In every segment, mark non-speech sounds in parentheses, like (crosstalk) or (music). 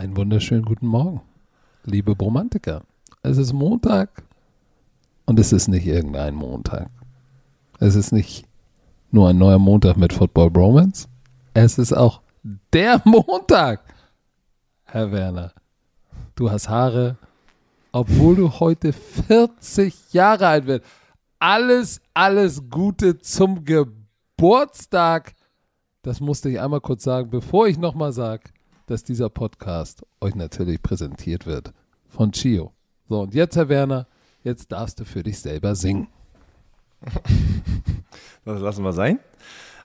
Einen wunderschönen guten Morgen, liebe Bromantiker. Es ist Montag und es ist nicht irgendein Montag. Es ist nicht nur ein neuer Montag mit Football Bromance. Es ist auch der (laughs) Montag. Herr Werner, du hast Haare, obwohl du heute 40 Jahre alt wirst. Alles, alles Gute zum Geburtstag. Das musste ich einmal kurz sagen, bevor ich nochmal sage, dass dieser Podcast euch natürlich präsentiert wird von Chio. So, und jetzt, Herr Werner, jetzt darfst du für dich selber singen. (laughs) Das lassen wir sein.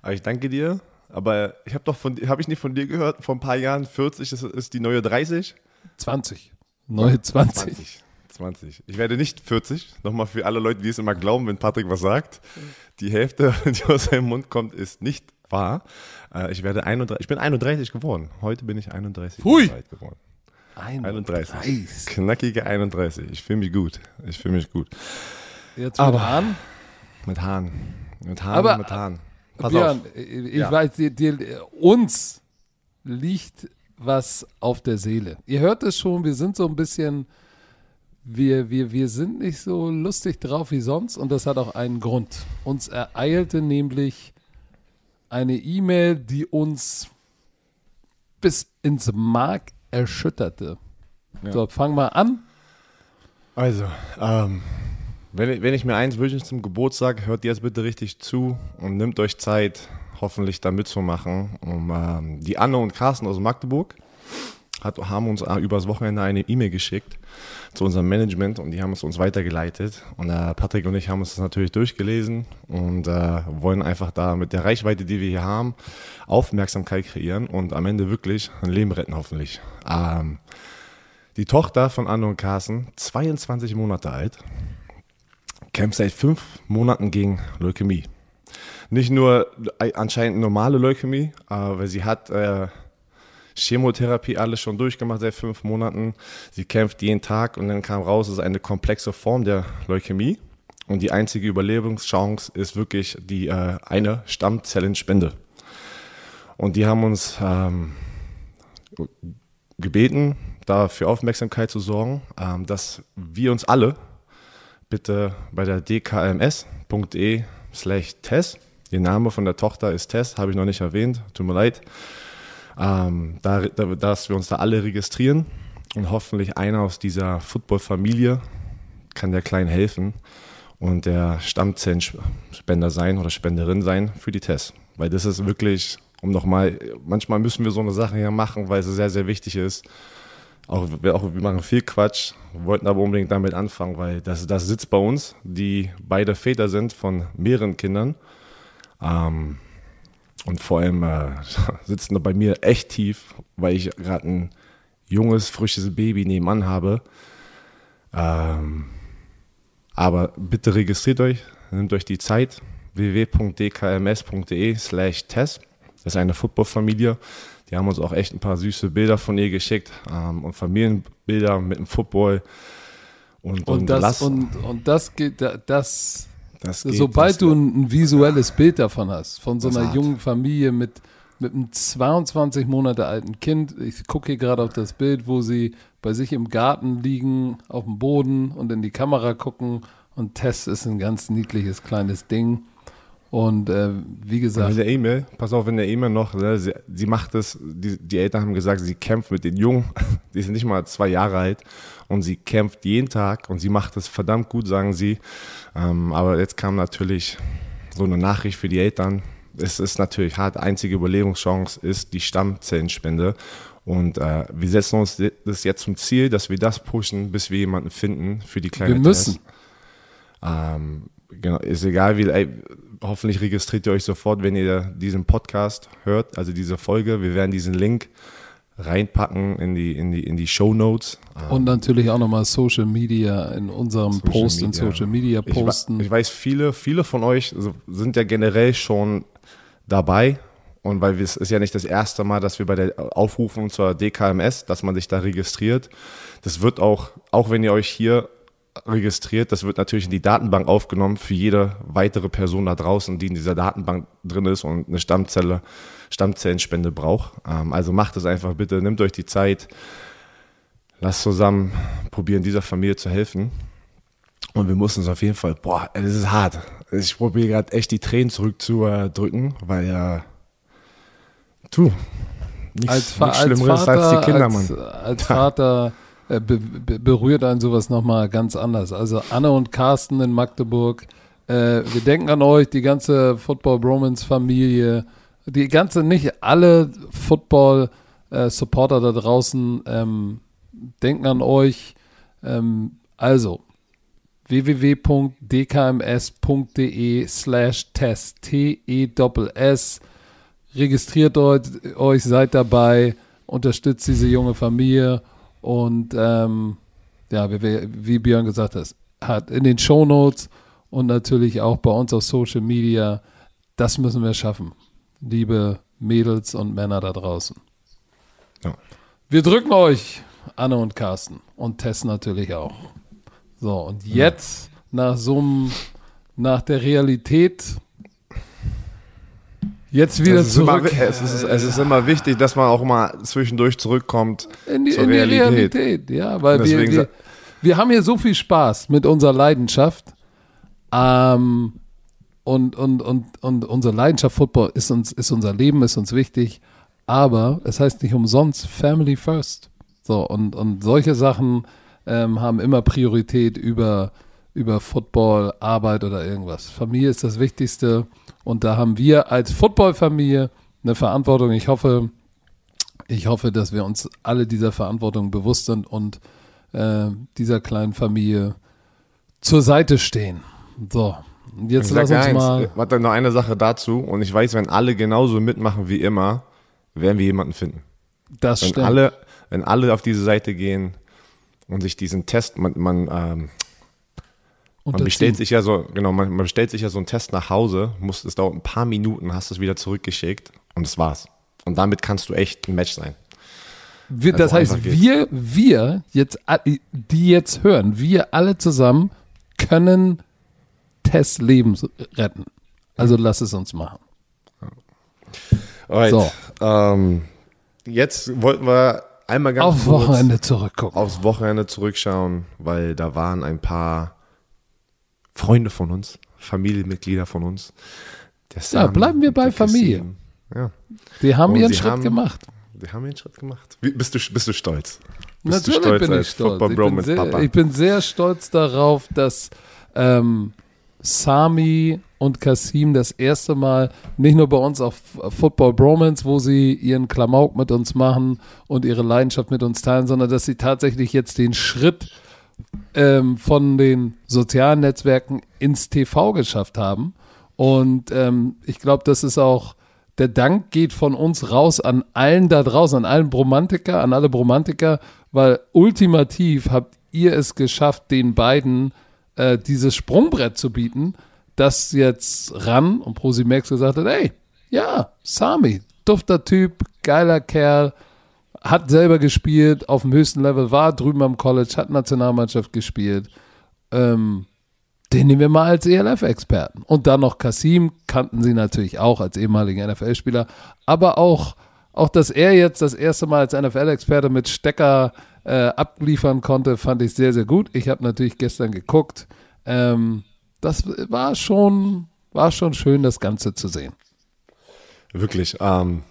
Aber ich danke dir. Aber ich habe doch von, habe ich nicht von dir gehört, vor ein paar Jahren 40 ist, ist die neue 30? 20. Neue 20. 20. 20. Ich werde nicht 40. Nochmal für alle Leute, die es immer glauben, wenn Patrick was sagt. Die Hälfte, (laughs) die aus seinem Mund kommt, ist nicht wahr. Äh, Ich werde 31, ich bin 31 geworden. Heute bin ich 31 Hui. Geworden. 31. 31. Knackige 31. Ich fühle mich gut. Ich fühle mich gut. Jetzt mit Aber- an. Mit Haaren. Mit Haaren, Aber- mit Haaren. Pass Björn, auf. ich Ja. weiß, dir, dir, uns liegt was auf der Seele. Ihr hört es schon, wir sind so ein bisschen, wir, wir, wir sind nicht so lustig drauf wie sonst und das hat auch einen Grund. Uns ereilte nämlich eine E-Mail, die uns bis ins Mark erschütterte. Ja. So, fang mal an. Also, ähm, wenn, ich- wenn ich mir eins wünsche zum Geburtstag, hört jetzt bitte richtig zu und nimmt euch Zeit, hoffentlich da mitzumachen. Um, ähm, die Anne und Carsten aus Magdeburg hat, haben uns äh, übers Wochenende eine E-Mail geschickt zu unserem Management und die haben es uns weitergeleitet. Und äh, Patrick und ich haben uns das natürlich durchgelesen und äh, wollen einfach da mit der Reichweite, die wir hier haben, Aufmerksamkeit kreieren und am Ende wirklich ein Leben retten, hoffentlich. Ähm, die Tochter von Anne und Carsten, 22 Monate alt, kämpft seit fünf Monaten gegen Leukämie. Nicht nur äh, anscheinend normale Leukämie, aber sie hat äh, Chemotherapie alles schon durchgemacht seit fünf Monaten. Sie kämpft jeden Tag und dann kam raus, es ist eine komplexe Form der Leukämie. Und die einzige Überlebungschance ist wirklich die äh, eine Stammzellenspende. Und die haben uns ähm, gebeten, da für Aufmerksamkeit zu sorgen, ähm, dass wir uns alle bitte bei der dkms.de slash Tess, der Name von der Tochter ist Tess, habe ich noch nicht erwähnt, tut mir leid, ähm, da, da, dass wir uns da alle registrieren und hoffentlich einer aus dieser Football-Familie kann der Kleinen helfen und der Stammzellenspender sein oder Spenderin sein für die Tess. Weil das ist wirklich, um nochmal, manchmal müssen wir so eine Sache hier machen, weil es sehr, sehr wichtig ist. Auch, wir- auch wir machen viel Quatsch, wollten aber unbedingt damit anfangen, weil das, das sitzt bei uns, die beide Väter sind von mehreren Kindern. Ähm, und vor allem äh, (laughs) sitzen da bei mir echt tief, weil ich gerade ein junges, frisches Baby nebenan habe. Ähm, aber bitte registriert euch, nehmt euch die Zeit www.dkms.de slash test. Das ist eine Footballfamilie. Die haben uns auch echt ein paar süße Bilder von ihr geschickt ähm, und Familienbilder mit dem Football. Und, Und, das, lass- und, und das geht, da- das, das geht- sobald du ein, ein visuelles Bild davon hast, von so einer jungen Familie mit, mit einem 22 Monate alten Kind, ich gucke hier gerade auf das Bild, wo sie bei sich im Garten liegen, auf dem Boden und in die Kamera gucken und Tess ist ein ganz niedliches kleines Ding. Und äh, wie gesagt, der E-Mail, pass auf, in der E-Mail noch, ne, sie, sie macht es, die, die Eltern haben gesagt, sie kämpft mit den Jungen, (laughs) die sind nicht mal zwei Jahre alt und sie kämpft jeden Tag und sie macht es verdammt gut, sagen sie. Ähm, aber jetzt kam natürlich so eine Nachricht für die Eltern. Es ist natürlich hart, einzige Überlebungschance ist die Stammzellenspende. Und äh, wir setzen uns das jetzt zum Ziel, dass wir das pushen, bis wir jemanden finden für die kleine wir müssen. Ähm, genau, ist egal wie, ey, hoffentlich registriert ihr euch sofort, wenn ihr diesen Podcast hört, also diese Folge. Wir werden diesen Link reinpacken in die, in die, in die Show Notes. Und natürlich auch nochmal Social Media in unserem Social Post in Media. Social Media Ich, posten. ich weiß, viele, viele von euch sind ja generell schon dabei. Und weil es ist ja nicht das erste Mal, dass wir bei der Aufrufung zur DKMS, dass man sich da registriert. Das wird auch, auch wenn ihr euch hier registriert. Das wird natürlich in die Datenbank aufgenommen für jede weitere Person da draußen, die in dieser Datenbank drin ist und eine Stammzelle, Stammzellenspende braucht. Ähm, also macht es einfach bitte, nehmt euch die Zeit, lasst zusammen probieren, dieser Familie zu helfen. Und wir mussten es auf jeden Fall, boah, es ist hart. Ich probiere gerade echt die Tränen zurückzudrücken, weil ja, du, nichts, als, nichts Schlimmeres als, Vater, als die Kinder, Mann. Als, als (laughs) Vater äh, be, be, berührt einen sowas nochmal ganz anders. Also Anne und Carsten in Magdeburg, äh, wir denken an euch, die ganze Football Bromance Familie, die ganze, nicht alle Football äh, Supporter da draußen ähm, denken an euch. Ähm, also www.dkms.de slash test T-E-S-S registriert euch, seid dabei, unterstützt diese junge Familie und ähm, ja, wie, wie Björn gesagt hat, hat in den Shownotes und natürlich auch bei uns auf Social Media, das müssen wir schaffen, liebe Mädels und Männer da draußen. Ja. Wir drücken euch, Anne und Carsten und Tess natürlich auch. So, und jetzt ja. nach so einem, nach der Realität Jetzt wieder es zurück. Immer, es, ist, es, ist, immer wichtig, dass man auch mal zwischendurch zurückkommt in die, zur in die Realität. Realität. Ja, weil wir, wir, wir, haben hier so viel Spaß mit unserer Leidenschaft. Ähm, und, und, und, und unsere Leidenschaft Football ist uns, ist unser Leben, ist uns wichtig. Aber es heißt nicht umsonst Family First. So, und, und solche Sachen ähm, haben immer Priorität über, über Football, Arbeit oder irgendwas. Familie ist das Wichtigste. Und da haben wir als Footballfamilie eine Verantwortung. Ich hoffe, ich hoffe, dass wir uns alle dieser Verantwortung bewusst sind und äh, dieser kleinen Familie zur Seite stehen. So, jetzt lass uns eins, mal. Warte, noch eine Sache dazu. Und ich weiß, wenn alle genauso mitmachen wie immer, werden wir jemanden finden. Das wenn stimmt. Alle, wenn alle auf diese Seite gehen und sich diesen Test, man, man ähm, man bestellt sich ja so, genau, man, man bestellt sich ja so einen Test nach Hause, muss, es dauert ein paar Minuten, hast es wieder zurückgeschickt und das war's. Und damit kannst du echt ein Match sein. Wir, also das heißt, wir, wir jetzt, die jetzt hören, wir alle zusammen können Tess Leben retten. Also lass es uns machen. Alright. So. Ähm, jetzt wollten wir einmal ganz aufs Wochenende zurückgucken. Aufs Wochenende zurückschauen, weil da waren ein paar Freunde von uns, Familienmitglieder von uns. ja, bleiben wir bei Familie. Ja. Die haben und ihren Schritt haben, gemacht. Die haben ihren Schritt gemacht. Wie, bist, du, bist du stolz? Bist Natürlich du stolz bin ich stolz. Ich bin, sehr, ich bin, sehr, stolz darauf, dass ähm, Sami und Kasim das erste Mal nicht nur bei uns auf Football Bromance, wo sie ihren Klamauk mit uns machen und ihre Leidenschaft mit uns teilen, sondern dass sie tatsächlich jetzt den Schritt ähm, von den sozialen Netzwerken ins TV geschafft haben. Und ähm, ich glaube, das ist auch, der Dank geht von uns raus an allen da draußen, an allen Bromantiker, an alle Bromantiker, weil ultimativ habt ihr es geschafft, den beiden äh, dieses Sprungbrett zu bieten, das jetzt ran und Prosimax gesagt hat, ey, ja, Sami, dufter Typ, geiler Kerl, hat selber gespielt, auf dem höchsten Level, war drüben am College, hat Nationalmannschaft gespielt. Ähm, den nehmen wir mal als ELF-Experten. Und dann noch Kasim, kannten sie natürlich auch als ehemaligen NFL-Spieler. Aber auch, auch, dass er jetzt das erste Mal als NFL-Experte mit Stecker äh, abliefern konnte, fand ich sehr, sehr gut. Ich habe natürlich gestern geguckt. Ähm, das war schon, war schon schön, das Ganze zu sehen. Wirklich. Ähm,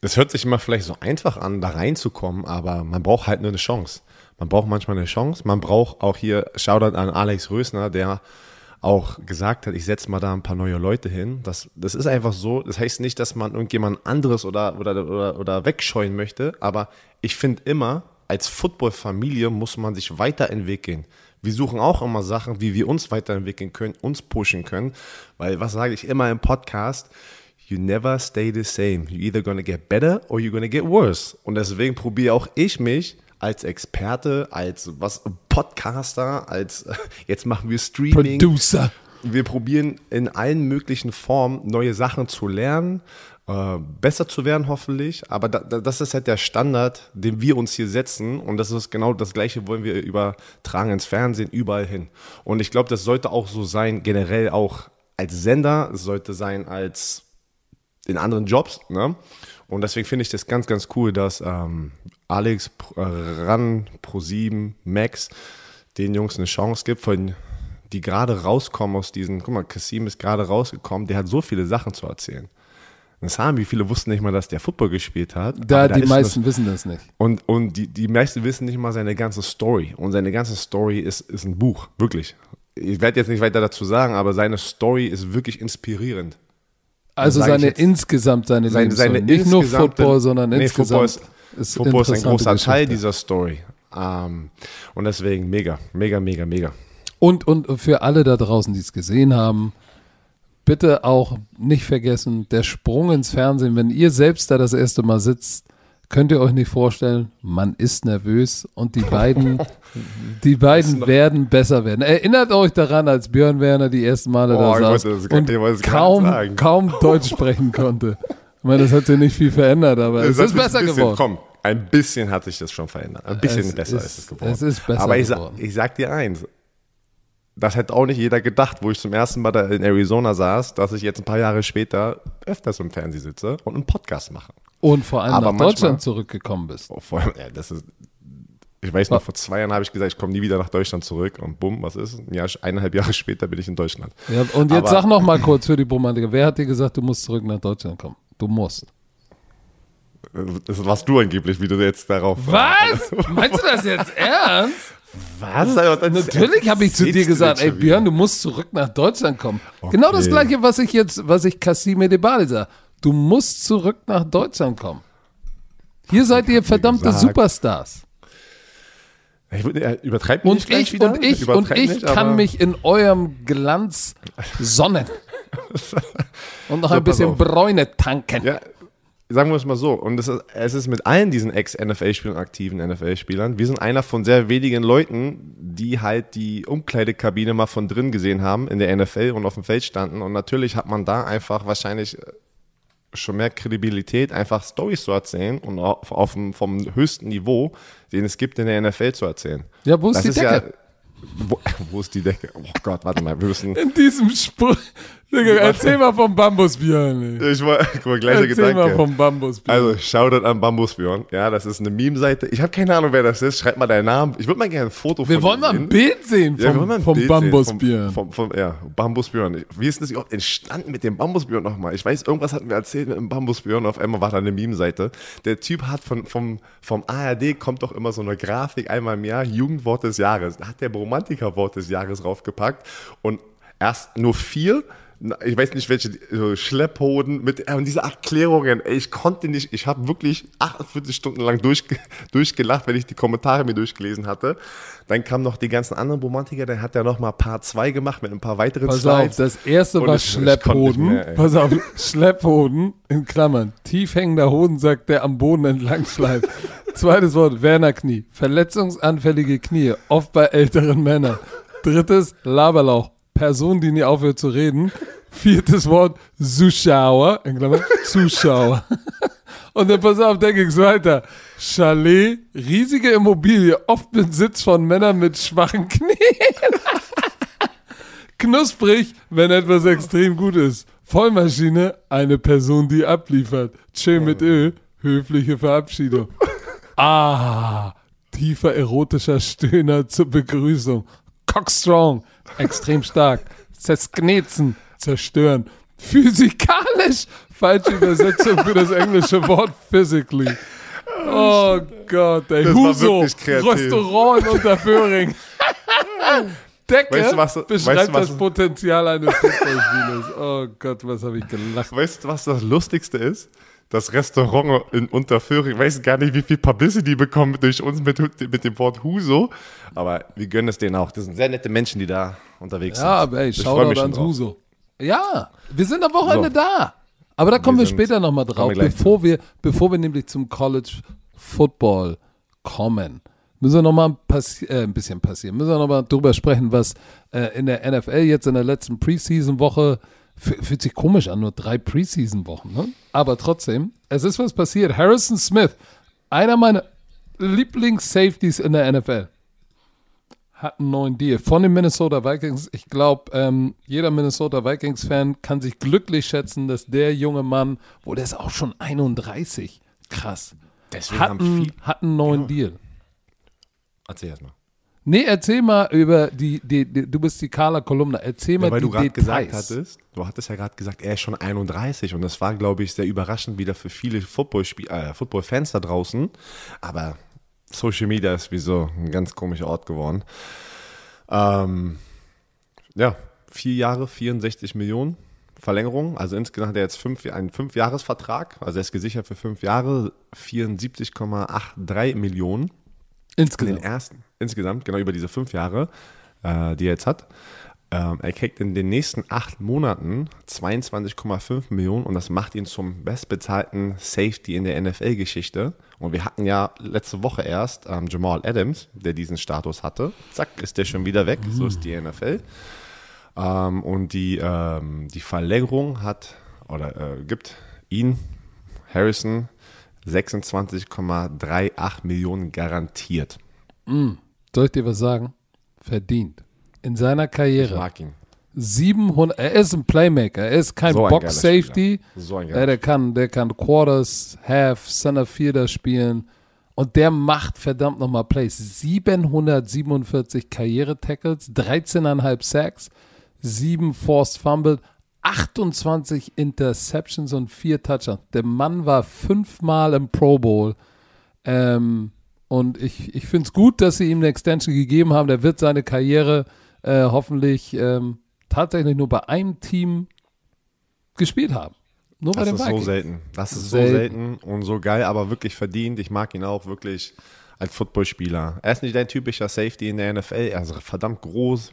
es hört sich immer vielleicht so einfach an, da reinzukommen, aber man braucht halt nur eine Chance. Man braucht manchmal eine Chance. Man braucht auch hier Shoutout an Alex Rösner, der auch gesagt hat, ich setze mal da ein paar neue Leute hin. Das, das ist einfach so. Das heißt nicht, dass man irgendjemand anderes oder, oder, oder, oder wegscheuen möchte, aber ich finde immer, als Football-Familie muss man sich weiterentwickeln. Wir suchen auch immer Sachen, wie wir uns weiterentwickeln können, uns pushen können, weil was sage ich immer im Podcast? You never stay the same. You're either gonna get better or you're gonna get worse. Und deswegen probiere auch ich mich als Experte, als was Podcaster, als (laughs) jetzt machen wir Streaming. Producer. wir probieren in allen möglichen Formen neue Sachen zu lernen, äh, besser zu werden hoffentlich. Aber da, da, das ist halt der Standard, den wir uns hier setzen. Und das ist genau das Gleiche, wollen wir übertragen ins Fernsehen, überall hin. Und ich glaube, das sollte auch so sein, generell auch als Sender, es sollte sein als in anderen Jobs. Ne? Und deswegen finde ich das ganz, ganz cool, dass ähm, Alex, äh, Ran, Pro7, Max den Jungs eine Chance gibt, von, die gerade rauskommen aus diesen, guck mal, Kassim ist gerade rausgekommen, der hat so viele Sachen zu erzählen. Das haben, wie viele wussten nicht mal, dass der Football gespielt hat. Da, da die ist meisten was- wissen das nicht. Und, und die, die meisten wissen nicht mal seine ganze Story. Und seine ganze Story ist, ist ein Buch, wirklich. Ich werde jetzt nicht weiter dazu sagen, aber seine Story ist wirklich inspirierend. Also seine jetzt- insgesamt seine, Seine, seine Nicht nur Football, sondern nee, insgesamt. Football ist, ist Football ist ein großer Teil Geschichte. dieser Story. Ähm, und deswegen mega, mega, mega, mega. Und, und für alle da draußen, die es gesehen haben, bitte auch nicht vergessen, der Sprung ins Fernsehen, wenn ihr selbst da das erste Mal sitzt, könnt ihr euch nicht vorstellen, man ist nervös und die beiden, (laughs) die beiden werden besser werden. Erinnert euch daran, als Björn Werner die ersten Male Oh, da saß das und es gar kaum, kaum Deutsch sprechen konnte. Ich meine, das hat sich nicht viel verändert, aber es hat ist besser bisschen, geworden. Komm, ein bisschen hat sich das schon verändert. Ein bisschen Es besser ist- ist, es geworden. es ist besser Aber ich, geworden. Sag, ich sag dir eins. Das hätte auch nicht jeder gedacht, wo ich zum ersten Mal da in Arizona saß, dass ich jetzt ein paar Jahre später öfters im Fernsehen sitze und einen Podcast mache. Und vor allem Aber nach manchmal- Deutschland zurückgekommen bist. Oh, vor allem, ja, das ist, ich weiß noch, vor zwei Jahren habe ich gesagt, ich komme nie wieder nach Deutschland zurück und bumm, was ist? Ein Jahr, eineinhalb Jahre (laughs) später bin ich in Deutschland. Ja, und jetzt Aber- sag noch mal kurz für die Bromantiker, wer hat dir gesagt, du musst zurück nach Deutschland kommen? Du musst. Das warst du angeblich, wie du jetzt darauf. Was? (laughs) Meinst du das jetzt ernst? Was? Das- Natürlich habe ich zu dir gesagt, ey Björn, du musst zurück nach Deutschland kommen. Genau das Okay. gleiche, was ich jetzt, was ich Cassime Debali sage. Du musst zurück nach Deutschland kommen. Hier seid ihr verdammte gesagt. Superstars. Ich äh, übertreib mich Und ich, wieder. und ich, und ich nicht, kann mich in eurem Glanz sonnen. (laughs) Und noch So, ein bisschen. Bräune tanken. Ja, sagen wir es mal so. Und es ist, es ist mit allen diesen Ex-NFL-Spielern, aktiven NFL-Spielern, wir sind einer von sehr wenigen Leuten, die halt die Umkleidekabine mal von drin gesehen haben in der NFL und auf dem Feld standen. Und natürlich hat man da einfach wahrscheinlich äh, schon mehr Kredibilität, einfach Stories zu erzählen und auf, auf dem, vom höchsten Niveau, den es gibt in der NFL zu erzählen. Ja, wo ist die Ja, Decke? wo, (laughs) wo ist die Decke? Oh Gott, warte mal, wir müssen. In diesem Spruch. Digga, erzähl mal vom Bambusbjörn. ey. Ich war, guck mal, gleicher Erzähl mal Gedanke. vom Bambusbjörn. Also, Shoutout an Bambusbjörn. Ja, das ist eine Meme-Seite. Ich habe keine Ahnung, wer das ist. Schreibt mal deinen Namen. Ich würde mal gerne ein Foto wir von wollen mal ein. Bild sehen Ja, wir wollen vom, mal ein vom Bild sehen. Bambusbjörn. Vom, vom, vom, ja, Bambusbjörn. Wie ist das überhaupt entstanden mit dem Bambusbjörn nochmal? Ich weiß, irgendwas hatten wir erzählt mit dem Bambusbjörn. Auf einmal war da eine Meme-Seite. Der Typ hat von, vom, vom ARD kommt doch immer so eine Grafik einmal im Jahr, Jugendwort des Jahres. Da hat der Romantiker-Wort des Jahres raufgepackt und erst nur vier ich weiß nicht welche, so Schlepphoden mit äh, und diese Erklärungen, ey, ich konnte nicht, ich habe wirklich 48 Stunden lang durchge (laughs) durchgelacht, wenn ich die Kommentare mir durchgelesen hatte. Dann kamen noch die ganzen anderen Romantiker, dann hat er noch mal Part 2 gemacht mit ein paar weiteren Pass auf, Slides. das erste war Schlepphoden. mehr. Pass auf, (laughs) Schlepphoden in Klammern. Tief hängender Hodensack, der am Boden entlang schleift. Zweites Wort, Werner Knie. Verletzungsanfällige Knie, oft bei älteren Männern. Drittes, Laberlauch. Person, die nie aufhört zu reden. Viertes Wort, Zuschauer, in Klammern, Zuschauer. Und dann pass auf, dann ging's weiter. Chalet, riesige Immobilie, oft Besitz von Männern mit schwachen Knien. Knusprig, wenn etwas extrem gut ist. Vollmaschine, eine Person, die abliefert. Chill mit Ö, höfliche Verabschiedung. Ah, tiefer erotischer Stöhner zur Begrüßung. Cockstrong, extrem stark. Zersknetzen, zerstören. Physikalisch, falsche Übersetzung für das englische Wort physically. Oh Gott, ey. Das Huso. Restaurant in Unterföhring. Decke Weißt du, was- weißt beschreibt du, was- das Potenzial eines Fußballspielers. Oh Gott, was habe ich gelacht. Weißt du, was das Lustigste ist? Das Restaurant in Unterföhring, ich weiß gar nicht, wie viel Publicity bekommen durch uns mit, mit dem Wort Huso, aber wir gönnen es denen auch. Das sind sehr nette Menschen, die da unterwegs Ja, sind. aber ey, mich schon ans. Huso. Ja, wir sind am Wochenende So. da. Aber da kommen wir, sind- später nochmal drauf, wir bevor wir, bevor wir nämlich zum College Football kommen. müssen wir nochmal passi äh, ein bisschen passieren. Müssen wir nochmal drüber sprechen, was äh, in der NFL jetzt in der letzten Preseason-Woche fühlt sich komisch an, nur drei Preseason-Wochen, ne? Aber trotzdem, es ist was passiert. Harrison Smith, einer meiner Lieblings-Safeties in der NFL, hat einen neuen Deal von den Minnesota Vikings. Ich glaube, ähm, jeder Minnesota Vikings-Fan kann sich glücklich schätzen, dass der junge Mann, wo der ist auch schon 31, krass, Deswegen hat einen, hat einen neuen Ja. Deal. Erzähl erst mal. Nee, erzähl mal über die, die, die du bist die Carla-Kolumne, erzähl mal Ja, weil die du gerade gesagt hattest, du hattest ja gerade gesagt, er ist schon 31 und das war, glaube ich, sehr überraschend wieder für viele äh, Football-Fans da draußen. Aber Social Media ist wie so ein ganz komischer Ort geworden. Ähm, ja, vier Jahre, 64 Millionen Verlängerung. Also insgesamt hat er jetzt fünf, einen Fünfjahresvertrag. Also er ist gesichert für fünf Jahre, 74,83 Millionen. In den Insgesamt. ersten, insgesamt, genau über diese fünf Jahre, äh, die er jetzt hat. Ähm, er kriegt in den nächsten acht Monaten 22,5 Millionen und das macht ihn zum bestbezahlten Safety in der NFL-Geschichte. Und wir hatten ja letzte Woche erst ähm, Jamal Adams, der diesen Status hatte. Zack, ist der schon wieder weg. So ist die NFL. Ähm, und die, ähm, die Verlängerung hat oder äh, gibt ihn, Harrison, 26,38 Millionen garantiert. Soll ich dir was sagen? Verdient. In seiner Ich Karriere mag ihn. 700, er ist ein Playmaker, er ist kein So Box Safety. So ein ja, der kann, der kann Quarters, Half, Center Fielder spielen und der macht verdammt nochmal Plays. 747 Karriere-Tackles, 13,5 Sacks, 7 Forced Fumble, 28 Interceptions und 4 Touchdowns. Der Mann war fünfmal im Pro Bowl. Ähm, und ich, ich finde es gut, dass sie ihm eine Extension gegeben haben. Der wird seine Karriere äh, hoffentlich ähm, tatsächlich nur bei einem Team gespielt haben. Nur bei Das ist so Vikings. selten. Das ist Selten. so selten und so geil, aber wirklich verdient. Ich mag ihn auch wirklich als Footballspieler. Er ist nicht dein typischer Safety in der NFL. Er ist verdammt groß.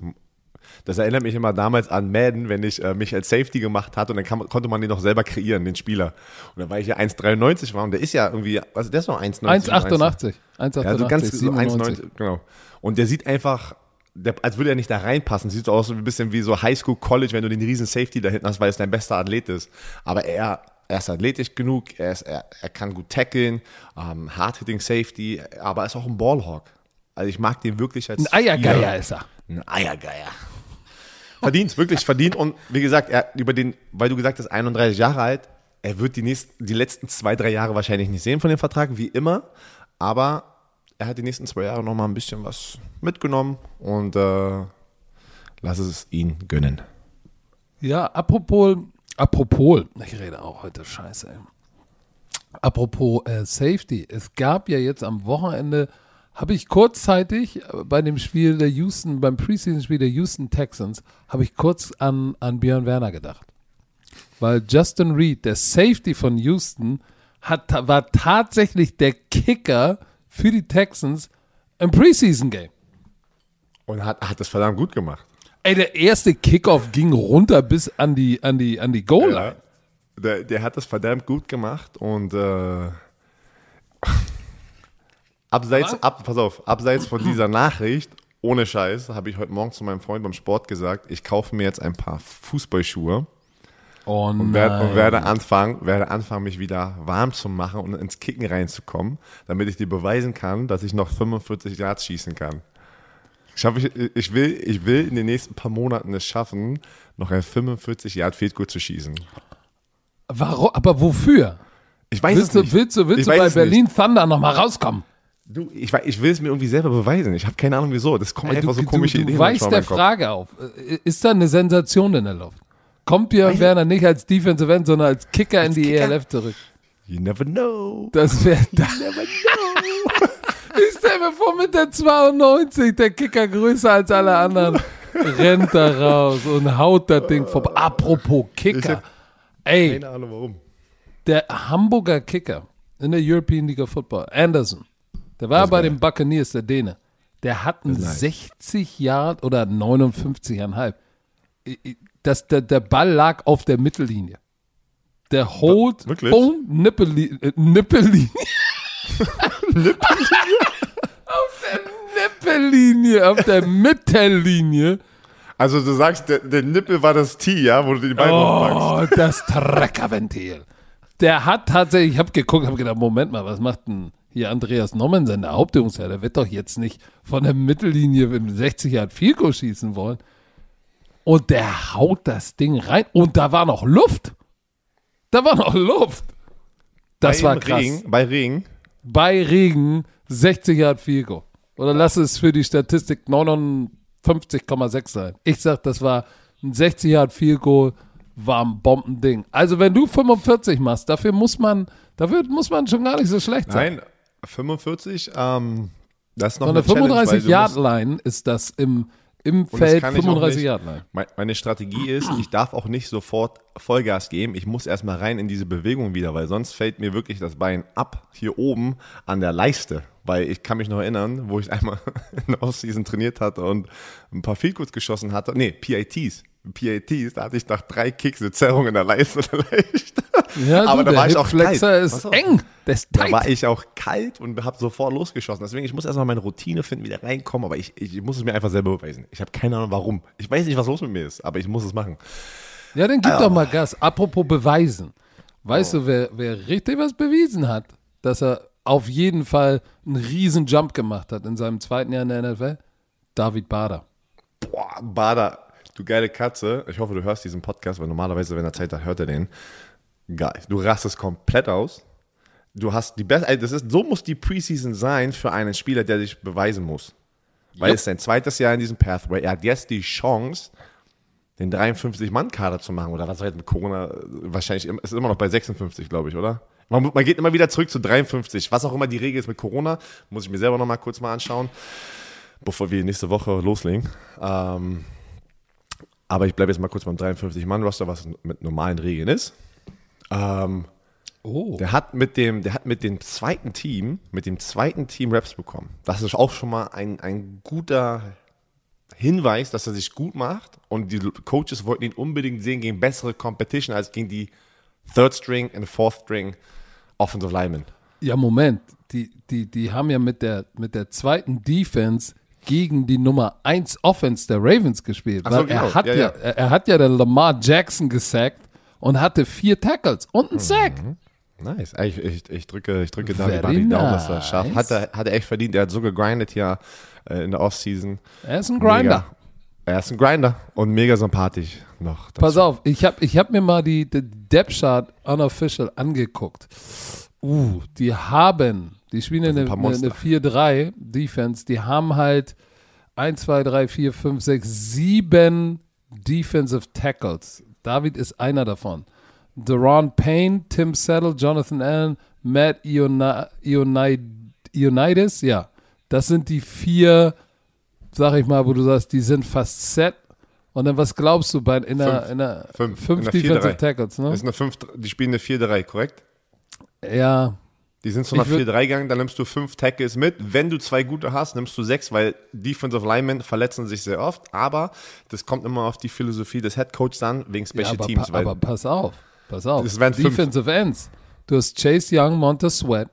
Das erinnert mich immer damals an Madden, wenn ich äh, mich als Safety gemacht hatte und dann kann, konnte man den noch selber kreieren, den Spieler. Und dann war ich ja 1,93 war und der ist ja irgendwie, also der ist noch 1,90. 1,88. 1,88. Ja, so ganz so 97. 1,90, genau. Und der sieht einfach, der, als würde er nicht da reinpassen. Sieht so aus ein bisschen wie so Highschool College, wenn du den riesen Safety da hinten hast, weil es dein bester Athlet ist. Aber er, er ist athletisch genug, er, ist, er, er kann gut tackeln, ähm, Hard-Hitting Safety, aber er ist auch ein Ballhawk. Also ich mag den wirklich als Ein Eiergeier Spieler. ist er. Ein Eiergeier. Verdient, wirklich verdient. Und wie gesagt, er, über den, weil du gesagt hast, 31 Jahre alt, er wird die, nächsten, die letzten zwei, drei Jahre wahrscheinlich nicht sehen von dem Vertrag, wie immer. Aber er hat die nächsten zwei Jahre nochmal ein bisschen was mitgenommen und äh, lass es ihn gönnen. Ja, apropos, apropos, ich rede auch heute Scheiße. Ey. Apropos äh, Safety, es gab ja jetzt am Wochenende, habe ich kurzzeitig äh, bei dem Spiel der Houston, beim Preseason-Spiel der Houston Texans, habe ich kurz an, an Björn Werner gedacht. Weil Justin Reed, der Safety von Houston, hat, war tatsächlich der Kicker für die Texans im Preseason-Game. Und hat, hat das verdammt gut gemacht. Ey, der erste Kickoff ging runter bis an die, an die, an die Goal-Line. Der, der hat das verdammt gut gemacht und äh, abseits, Aber- ab, pass auf, abseits von dieser Nachricht, ohne Scheiß, habe ich heute Morgen zu meinem Freund beim Sport gesagt, ich kaufe mir jetzt ein paar Fußballschuhe Oh und werde, und werde, anfangen, werde anfangen, mich wieder warm zu machen und ins Kicken reinzukommen, damit ich dir beweisen kann, dass ich noch 45 Yards schießen kann. Ich, hab, ich, ich, will, ich will in den nächsten paar Monaten es schaffen, noch ein 45 Yard Field Goal zu schießen. Warum? Aber wofür? Ich weiß Willst es du, nicht. willst du, willst Ich du bei Berlin Thunder nochmal rauskommen? Du, ich, ich will es mir irgendwie selber beweisen. Ich habe keine Ahnung wieso. Das kommen Ey, einfach du, so komische du, Ideen du weißt in der. Frage auf. Äh, Ist da eine Sensation in der Luft? Kommt Björn Werner nicht als Defensive End, sondern als Kicker in die Kicker? ELF zurück? You never know. Das wäre da. (laughs) Ich stell mir vor, mit der 92, der Kicker größer als alle anderen, rennt da raus und haut das Ding vorbei. Apropos Kicker. Ey, Keine Ahnung warum. der Hamburger Kicker in der European League of Football, Anderson, der war Das bei den Buccaneers, der Däne. Der hat einen Das ist nice. 60 Yard oder 59,5. I- i- Das, der, der Ball lag auf der Mittellinie. Der holt, Wirklich? boom, äh, (laughs) Nippellinie. auf der Nippellinie, auf der Mittellinie. Also du sagst, der, der Nippel war das T, ja, wo du die Beine hochpackst. Oh, das Treckerventil. Der hat tatsächlich, ich habe geguckt, habe gedacht, Moment mal, was macht denn hier Andreas Nommensen, der Hauptübungsherr? Der wird doch jetzt nicht von der Mittellinie in 60 Jahren Fico schießen wollen. Und der haut das Ding rein und da war noch Luft. Da war noch Luft. Das bei war krass. Regen, bei Regen. Bei Regen 60 Yard Goal. Oder lass es für die Statistik 59,6 sein. Ich sag, das war ein 60 Yard Goal, war ein Bombending. Also wenn du 45 machst, dafür muss man, dafür muss man schon gar nicht so schlecht sein. Nein, 45, ähm, das ist noch Von der eine weil 35 du Yard Line ist das im, im Feld kann ich auch 35 nicht. Yard Line. Mei- Meine Strategie ist, ich darf auch nicht sofort Vollgas geben. Ich muss erstmal rein in diese Bewegung wieder, weil sonst fällt mir wirklich das Bein ab hier oben an der Leiste. Weil ich kann mich noch erinnern, wo ich einmal (laughs) in der Offseason trainiert hatte und ein paar Field Goals geschossen hatte. Nee, PITs. PITs, da hatte ich nach drei Kicks eine Zerrung in der Leiste (laughs) leicht. Ja, Aber du, da war ich auch Hip-Flexor kalt. ist eng. Da war ich auch kalt und habe sofort losgeschossen. Deswegen, ich muss erstmal meine Routine finden, wieder reinkommen, aber ich, ich muss es mir einfach selber beweisen. Ich habe keine Ahnung warum. Ich weiß nicht, was los mit mir ist, aber ich muss es machen. Ja, dann gib Ah. doch mal Gas. Apropos beweisen. Weißt Oh. du, wer, wer richtig was bewiesen hat, dass er auf jeden Fall einen riesen Jump gemacht hat in seinem zweiten Jahr in der NFL? David Bader. Boah, Bader, du geile Katze. Ich hoffe, du hörst diesen Podcast, weil normalerweise, wenn er Zeit hat, hört er den. Geil. Du rastest komplett aus. Du hast die beste, das ist, so muss die Preseason sein für einen Spieler, der sich beweisen muss. Weil Jupp. es ist sein zweites Jahr in diesem Pathway. Er hat jetzt die Chance, den 53-Mann-Kader zu machen. Oder was war jetzt mit Corona? Wahrscheinlich, ist immer noch bei 56, glaube ich, oder? Man, man geht immer wieder zurück zu 53. Was auch immer die Regel ist mit Corona, muss ich mir selber noch mal kurz mal anschauen, bevor wir nächste Woche loslegen. Ähm, aber ich bleibe jetzt mal kurz beim 53-Mann-Roster, was mit normalen Regeln ist. Ähm, Oh. der hat mit dem, der hat mit dem zweiten Team, mit dem zweiten Team Raps bekommen. Das ist auch schon mal ein, ein guter Hinweis, dass er sich gut macht und die Coaches wollten ihn unbedingt sehen gegen bessere Competition als gegen die Third String und Fourth String Offensive Linemen. Ja, Moment. Die, die, die haben ja mit der, mit der zweiten Defense gegen die Nummer 1 Offense der Ravens gespielt. Ach so, weil genau. er, hat ja, Ja. Er, er hat ja den Lamar Jackson gesackt und hatte vier Tackles und einen Sack. Nice. Ey, Ich, ich, ich drücke, ich drücke Very Barry die Daumen, dass er nice. es schafft. Hat er, hat er echt verdient. Er hat so gegrindet hier äh, in der Offseason. Er ist ein Grinder. Mega. Er ist ein Grinder und mega sympathisch noch. dazu. Pass auf, ich habe ich hab mir mal die, die Depth Chart Unofficial angeguckt. Uh, die haben, die spielen eine, eine, eine Monster. 4-3 Defense, die haben halt 1, 2, 3, 4, 5, 6, 7 Defensive Tackles. David ist einer davon. Deron Payne, Tim Settle, Jonathan Allen, Matt Iona- Ionid- Ionides, ja. Das sind die vier, sag ich mal, wo du sagst, die sind fast set. Und dann, was glaubst du bei in der, Fünf. in der Fünf. fünf In der Defensive 4-3. Tackles, ne? Das ist eine 5, die spielen eine 4-3, korrekt? Ja, Die sind zu einer Ich würd- 4-3 gegangen, dann nimmst du fünf Tackles mit. Wenn du zwei gute hast, nimmst du sechs, weil Defensive Linemen verletzen sich sehr oft. Aber das kommt immer auf die Philosophie des Head Coaches an, wegen ja Special aber, Teams. pa Weil aber pass auf, pass auf. Defensive Ends. Du hast Chase Young, Montez Sweat.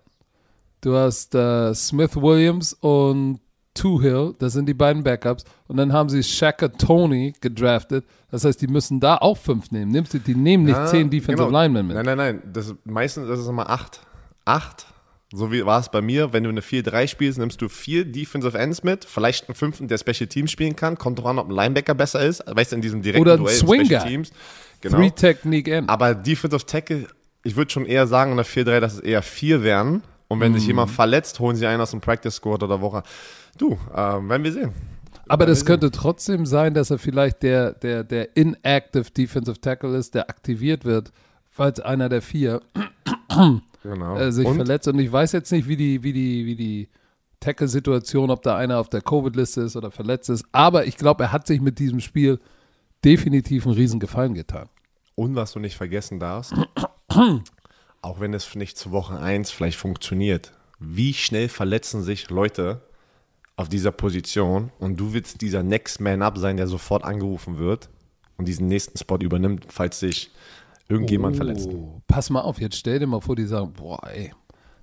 Du hast äh, Smith Williams und Two-Hill. Das sind die beiden Backups. Und dann haben sie Shaka Tony gedraftet. Das heißt, die müssen da auch fünf nehmen. Nimmst du, die nehmen nicht Ja, zehn Defensive genau. Linemen mit. Nein, nein, nein. Das, meistens ist es immer acht. Acht. So wie war es bei mir. Wenn du eine 4-3 spielst, nimmst du vier Defensive Ends mit, vielleicht einen fünften, der Special Teams spielen kann. Kommt drauf an, ob ein Linebacker besser ist. Weißt du, in diesem direkten Oder ein Duell Swing Special. Teams. Genau. Three Technique End. Aber Defensive Tackle, ich würde schon eher sagen, in der 4-3, dass es eher vier wären. Und wenn Mhm. sich jemand verletzt, holen sie einen aus dem Practice Squad oder Woche. Du, ähm, werden wir sehen. Aber das könnte trotzdem sein, dass er vielleicht der, der, der inactive Defensive Tackle ist, der aktiviert wird, falls einer der vier Genau. äh, sich Und verletzt. Und ich weiß jetzt nicht, wie die, wie die, wie die Tackle-Situation, ob da einer auf der Covid-Liste ist oder verletzt ist. Aber ich glaube, er hat sich mit diesem Spiel definitiv einen riesen Gefallen getan. Und was du nicht vergessen darfst, (clears throat) auch wenn es nicht zu Woche 1 vielleicht funktioniert, wie schnell verletzen sich Leute auf dieser Position und du willst dieser Next Man Up sein, der sofort angerufen wird und diesen nächsten Spot übernimmt, falls sich irgendjemand verletzt. Oh, Pass mal auf, jetzt stell dir mal vor, die sagen, boah, ey,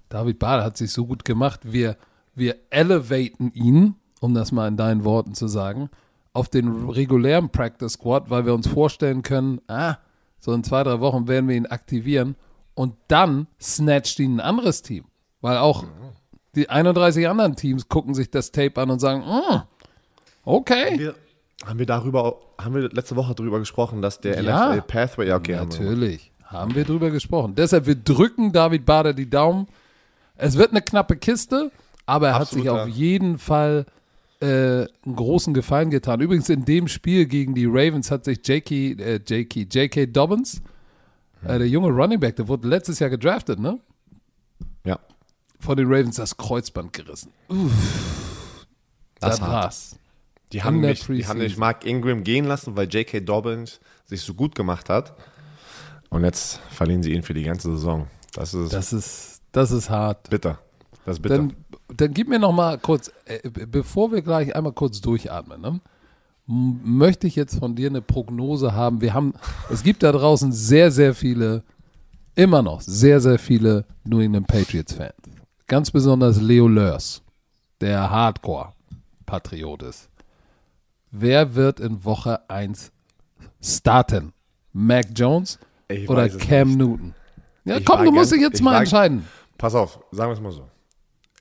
David Bader hat sich so gut gemacht, wir, wir elevaten ihn, um das mal in deinen Worten zu sagen, auf den regulären Practice Squad, weil wir uns vorstellen können, ah, so in zwei, drei Wochen werden wir ihn aktivieren und dann snatcht ihn ein anderes Team. Weil auch die 31 anderen Teams gucken sich das Tape an und sagen, mm, okay. Wir, haben wir darüber, haben wir letzte Woche darüber gesprochen, dass der Ja. NFL Pathway, ja, okay, haben wir. Natürlich. Haben wir drüber gesprochen. Deshalb, wir drücken David Bader die Daumen. Es wird eine knappe Kiste, aber er hat sich Absoluter. auf jeden Fall äh, einen großen Gefallen getan. Übrigens in dem Spiel gegen die Ravens hat sich J.K. Äh, J.K. J.K. Dobbins, äh, der junge Running Back, der wurde letztes Jahr gedraftet, ne? Ja, Von den Ravens das Kreuzband gerissen. Das Das hart. war's. Die haben, nicht, die haben nicht Mark Ingram gehen lassen, weil J.K. Dobbins sich so gut gemacht hat. Und jetzt verlieren sie ihn für die ganze Saison. Das ist Das ist, das ist hart. bitter. Das ist bitter. Dann, dann gib mir noch mal kurz, äh, be- bevor wir gleich einmal kurz durchatmen, ne, möchte ich jetzt von dir eine Prognose haben. Wir haben, es gibt da draußen sehr, sehr viele, immer noch sehr, sehr viele New England Patriots Fans. Ganz besonders Leo Lörs, der Hardcore-Patriot ist. Wer wird in Woche 1 starten? Mac Jones Ich oder Cam nicht. Newton? Ja, Ich komm, du musst dich jetzt mal war- entscheiden. Pass auf, sagen wir es mal so.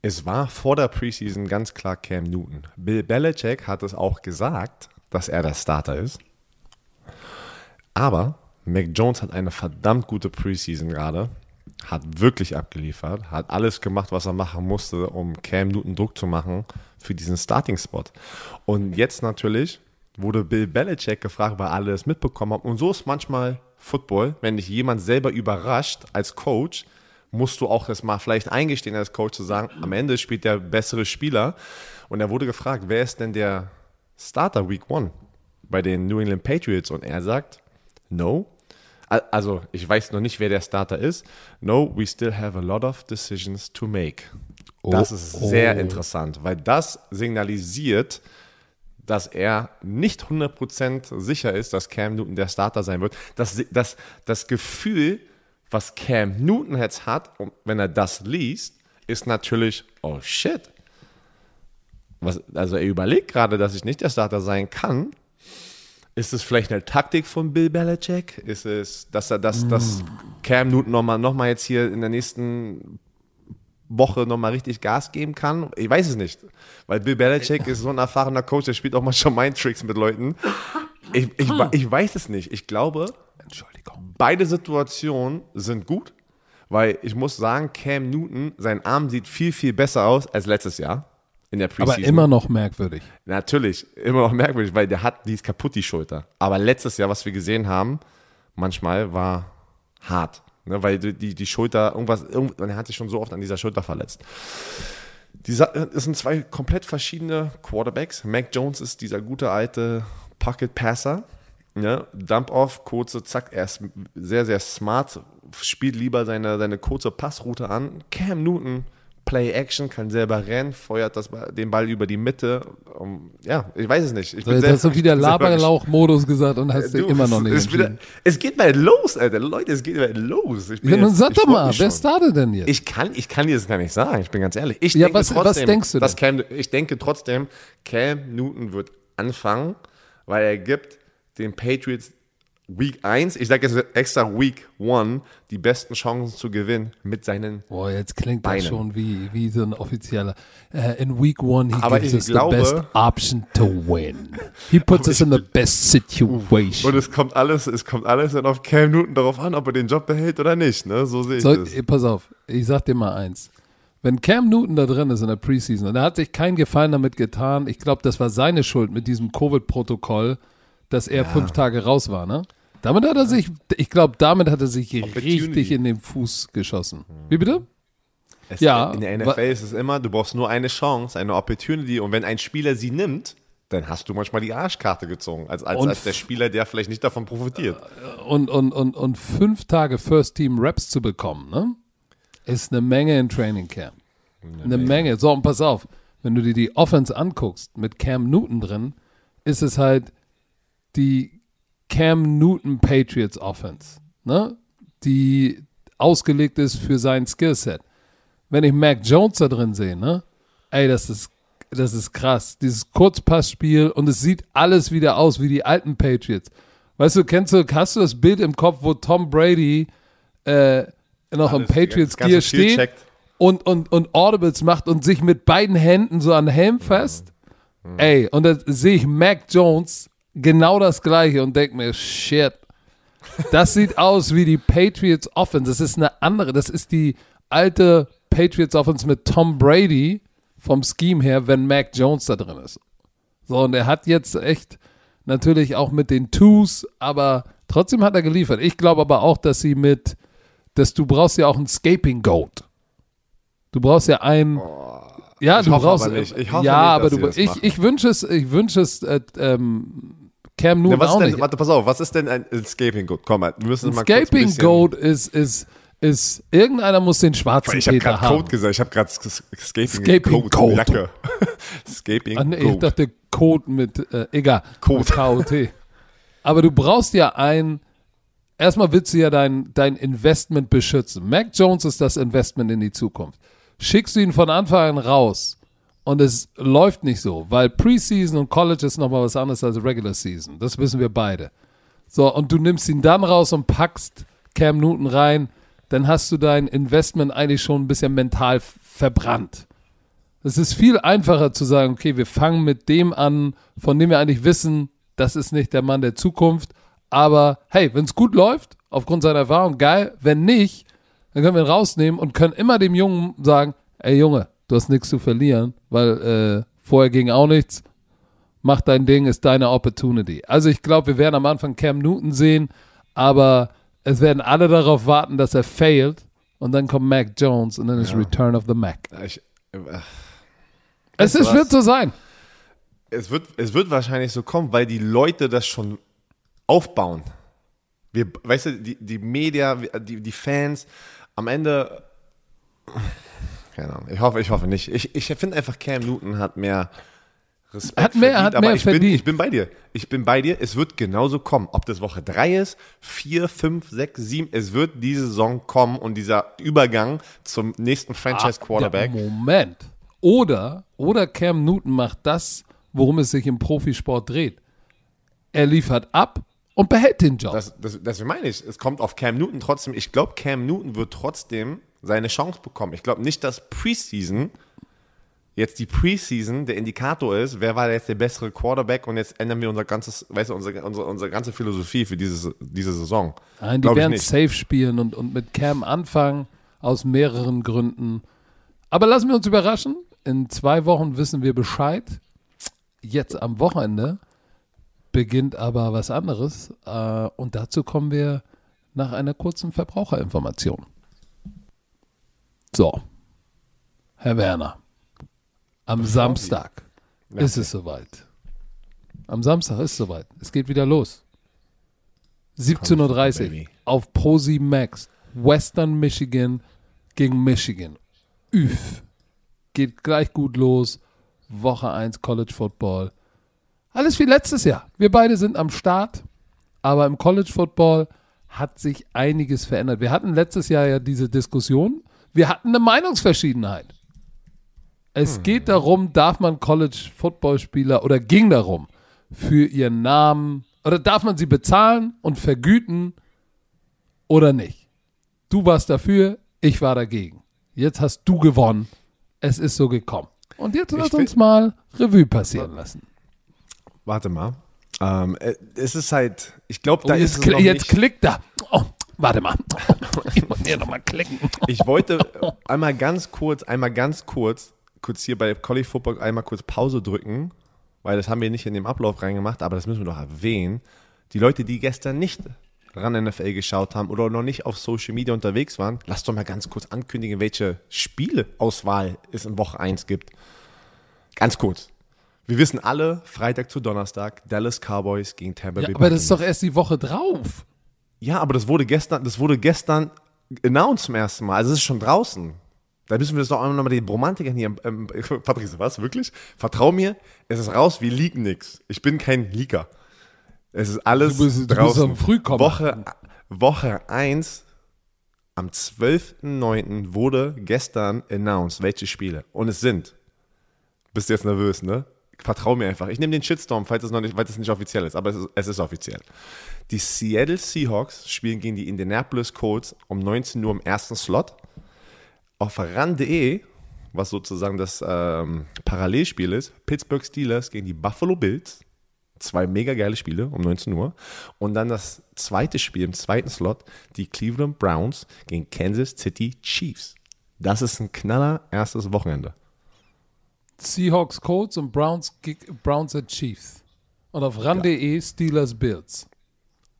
Es war vor der Preseason ganz klar Cam Newton. Bill Belichick hat es auch gesagt, dass er der Starter ist. Aber Mac Jones hat eine verdammt gute Preseason gerade. Hat wirklich abgeliefert, hat alles gemacht, was er machen musste, um Cam Newton Druck zu machen für diesen Starting-Spot. Und jetzt natürlich wurde Bill Belichick gefragt, weil alle es mitbekommen haben. Und so ist manchmal Football, wenn dich jemand selber überrascht als Coach, musst du auch das mal vielleicht eingestehen als Coach zu sagen, am Ende spielt der bessere Spieler. Und er wurde gefragt, wer ist denn der Starter Week One bei den New England Patriots? Und er sagt, no. Al- Also, ich weiß noch nicht, wer der Starter ist. No, we still have a lot of decisions to make. Das Oh, ist sehr oh. interessant, weil das signalisiert, dass er nicht 100% sicher ist, dass Cam Newton der Starter sein wird. Das, das, das Gefühl, was Cam Newton jetzt hat, wenn er das liest, ist natürlich, oh shit. Was, also er überlegt gerade, dass ich nicht der Starter sein kann. Ist es vielleicht eine Taktik von Bill Belichick? Ist es, dass er das, dass Cam Newton nochmal noch mal jetzt hier in der nächsten Woche nochmal richtig Gas geben kann? Ich weiß es nicht. Weil Bill Belichick ist so ein erfahrener Coach, der spielt auch mal schon Mind-Tricks mit Leuten. Ich, ich, ich weiß es nicht. Ich glaube, Entschuldigung. beide Situationen sind gut, weil ich muss sagen, Cam Newton, sein Arm sieht viel, viel besser aus als letztes Jahr in der Preseason. Aber immer noch merkwürdig. Natürlich, immer noch merkwürdig, weil der hat, die ist kaputt, die Schulter. Aber letztes Jahr, was wir gesehen haben, manchmal war hart. Ne, weil die, die, Schulter, irgendwas, irgend, er hat sich schon so oft an dieser Schulter verletzt. Dieser, es sind zwei komplett verschiedene Quarterbacks. Mac Jones ist dieser gute alte Pocket Passer. Ne? Dump off, kurze, zack, er ist sehr, sehr smart, spielt lieber seine, seine kurze Passroute an. Cam Newton, Play Action, kann selber rennen, feuert das, Ball- den Ball über die Mitte. Um, ja, ich weiß es nicht. Ich So, sehr- hast du wieder (laughs) bin Laberlauch-Modus gesagt und hast Du, immer noch nicht es, wieder, es geht bald los, Alter. Leute, es geht bald los. Ich bin Ja, nun jetzt- sag doch mal, wer startet denn jetzt? Ich kann, ich kann dir das gar nicht sagen, ich bin ganz ehrlich. Ich Ja, denke was- was trotzdem, denkst du dass Cam, ich denke trotzdem, Cam Newton wird anfangen, weil er gibt den Patriots Week 1, ich sage jetzt extra Week 1, die besten Chancen zu gewinnen mit seinen Boah, jetzt klingt Beinen. das schon wie, wie so ein offizieller. äh, in Week One, he Aber gives us glaube- the best option to win. He puts us in the best situation. und es kommt alles, es kommt alles dann auf Cam Newton darauf an, ob er den Job behält oder nicht, ne? So sehe ich So, das. pass auf, ich sag dir mal eins. Wenn Cam Newton da drin ist in der Preseason und er hat sich keinen Gefallen damit getan, ich glaube, das war seine Schuld mit diesem Covid-Protokoll, dass er fünf Tage raus war, ne? Damit hat er sich, ich glaube, damit hat er sich richtig in den Fuß geschossen. Wie bitte? Es, Ja, In der NFL ist es immer, du brauchst nur eine Chance, eine Opportunity und wenn ein Spieler sie nimmt, dann hast du manchmal die Arschkarte gezogen, als, als, Und als der Spieler, der vielleicht nicht davon profitiert. Und, und, und, und fünf Tage First Team Reps zu bekommen, ne? Ist eine Menge in Training Camp. Eine Menge. So, und pass auf, wenn du dir die Offense anguckst mit Cam Newton drin, ist es halt die Cam Newton Patriots Offense, ne? Die ausgelegt ist für sein Skillset. Wenn ich Mac Jones da drin sehe, ne? Ey, das ist, das ist krass. Dieses Kurzpassspiel und es sieht alles wieder aus wie die alten Patriots. Weißt du, kennst du, hast du das Bild im Kopf, wo Tom Brady äh, noch im Alles, Patriots das ganze Gear Spiel steht checkt. und, und, und Audibles macht und sich mit beiden Händen so an den Helm fest? Ey, und da sehe ich Mac Jones genau das gleiche und denke mir, shit. Das sieht aus wie die Patriots Offense. Das ist eine andere, das ist die alte Patriots Offense mit Tom Brady vom Scheme her, wenn Mac Jones da drin ist. So, und er hat jetzt echt natürlich auch mit den Twos, aber trotzdem hat er geliefert. Ich glaube aber auch, dass sie mit, dass du brauchst ja auch einen Scaping Goat. Du brauchst ja einen. ja, ich du brauchst. aber nicht. Ich hoffe ja, nicht, aber du. Ich, ich wünsche es. Ich wünsche es. Äh, ähm, Cam Newton was auch ist denn, nicht. warte, pass auf, was ist denn ein Escaping Goat? Komm mal, wir müssen Ein mal kurz ein Scaping bisschen- Goat ist, ist, ist, irgendeiner muss den schwarzen Ich habe Peter gerade haben. Code gesagt, ich habe gerade Escaping, Escaping Goat. Goat. Jacke. (laughs) Escaping Ach, nee, ich Goat. dachte Code mit, äh, egal. Code. KOT. Aber du brauchst ja ein, erstmal willst du ja dein, dein Investment beschützen. Mac Jones ist das Investment in die Zukunft. Schickst du ihn von Anfang an raus und es läuft nicht so, weil Preseason und College ist nochmal was anderes als Regular Season. Das wissen wir beide. So, und du nimmst ihn dann raus und packst Cam Newton rein, dann hast du dein Investment eigentlich schon ein bisschen mental verbrannt. Es ist viel einfacher zu sagen, okay, wir fangen mit dem an, von dem wir eigentlich wissen, das ist nicht der Mann der Zukunft. Aber hey, wenn es gut läuft, aufgrund seiner Erfahrung, geil. Wenn nicht, dann können wir ihn rausnehmen und können immer dem Jungen sagen, ey Junge, du hast nichts zu verlieren, weil äh, vorher ging auch nichts. Mach dein Ding, ist deine Opportunity. Also ich glaube, wir werden am Anfang Cam Newton sehen, aber es werden alle darauf warten, dass er failt und dann kommt Mac Jones und dann ist Return of the Mac. Ich, äh, Es ist, wird so sein. es, wird, es wird wahrscheinlich so kommen, weil die Leute das schon aufbauen. Wir, weißt du, die, die Media, die, die Fans, am Ende, keine Ahnung, ich hoffe, ich hoffe nicht. Ich, ich finde einfach, Cam Newton hat mehr Respekt Hat mehr- verdient, hat aber mehr ich bin, verdient. ich bin bei dir. Ich bin bei dir. Es wird genauso kommen. Ob das Woche 3 ist, 4, 5, 6, 7, es wird diese Saison kommen und dieser Übergang zum nächsten Franchise Quarterback. Ja, Moment. Oder, oder Cam Newton macht das, worum es sich im Profisport dreht. Er liefert ab und behält den Job. Das, das, das meine ich. Es kommt auf Cam Newton trotzdem. Ich glaube, Cam Newton wird trotzdem seine Chance bekommen. Ich glaube nicht, dass Preseason jetzt die Preseason der Indikator ist, wer war jetzt der bessere Quarterback und jetzt ändern wir unser ganzes, weißt du, unsere, unsere, unsere ganze Philosophie für diese, diese Saison. Nein, die werden safe spielen und, und mit Cam anfangen, aus mehreren Gründen. Aber lassen wir uns überraschen. In zwei Wochen wissen wir Bescheid. Jetzt am Wochenende beginnt aber was anderes. Äh, und dazu kommen wir nach einer kurzen Verbraucherinformation. So, Herr Werner, am Samstag ist es soweit. Am Samstag ist es soweit. Es geht wieder los. 17.30 Uhr auf Posi Max. Western Michigan gegen Michigan. Üff. Geht gleich gut los. Woche 1 College Football. Alles wie letztes Jahr. Wir beide sind am Start, aber im College Football hat sich einiges verändert. Wir hatten letztes Jahr ja diese Diskussion. Wir hatten eine Meinungsverschiedenheit. Es geht darum, darf man College Football Spieler oder ging darum, für ihren Namen oder darf man sie bezahlen und vergüten oder nicht? Du warst dafür, ich war dagegen. Jetzt hast du gewonnen. Es ist so gekommen. Und jetzt lass uns mal Revue passieren lassen. Warte mal. Ähm, äh, es ist halt, ich glaube, da Oh, ist jetzt, es kli- noch jetzt klickt da. Oh, warte mal. (laughs) Ich muss hier nochmal klicken. Ich wollte einmal ganz kurz, einmal ganz kurz, kurz hier bei College Football einmal kurz Pause drücken, weil das haben wir nicht in dem Ablauf reingemacht, aber das müssen wir doch erwähnen. Die Leute, die gestern nicht ran NFL geschaut haben oder noch nicht auf Social Media unterwegs waren, lasst doch mal ganz kurz ankündigen, welche Spieleauswahl es in Woche 1 gibt. Ganz kurz. Wir wissen alle, Freitag zu Donnerstag, Dallas Cowboys gegen Tampa Ja, Bay aber das ist doch erst die Woche drauf. Ja, aber das wurde gestern, das wurde gestern announced zum ersten Mal. Also es ist schon draußen. Da müssen wir das doch einmal nochmal den Romantikern hier. Ähm, (laughs) Patrice, was? Wirklich? Vertrau mir, es ist raus, wir leaken nichts. Ich bin kein Leaker. Es ist alles Du bist- du bist draußen. am Frühkommer. Woche, Woche 1 am 12.09. wurde gestern announced, welche Spiele. Und es sind Bist du jetzt nervös, ne? Vertrau mir einfach. Ich nehme den Shitstorm, falls es noch nicht, falls es nicht offiziell ist, aber es ist, es ist offiziell. Die Seattle Seahawks spielen gegen die Indianapolis Colts um 19 Uhr im ersten Slot. Auf RAN.de, was sozusagen das ähm, Parallelspiel ist, Pittsburgh Steelers gegen die Buffalo Bills. Zwei mega geile Spiele um 19 Uhr. Und dann das zweite Spiel im zweiten Slot, die Cleveland Browns gegen Kansas City Chiefs. Das ist ein knaller erstes Wochenende. Seahawks Colts und Browns, Browns at Chiefs. Und auf ran.de Steelers Bills.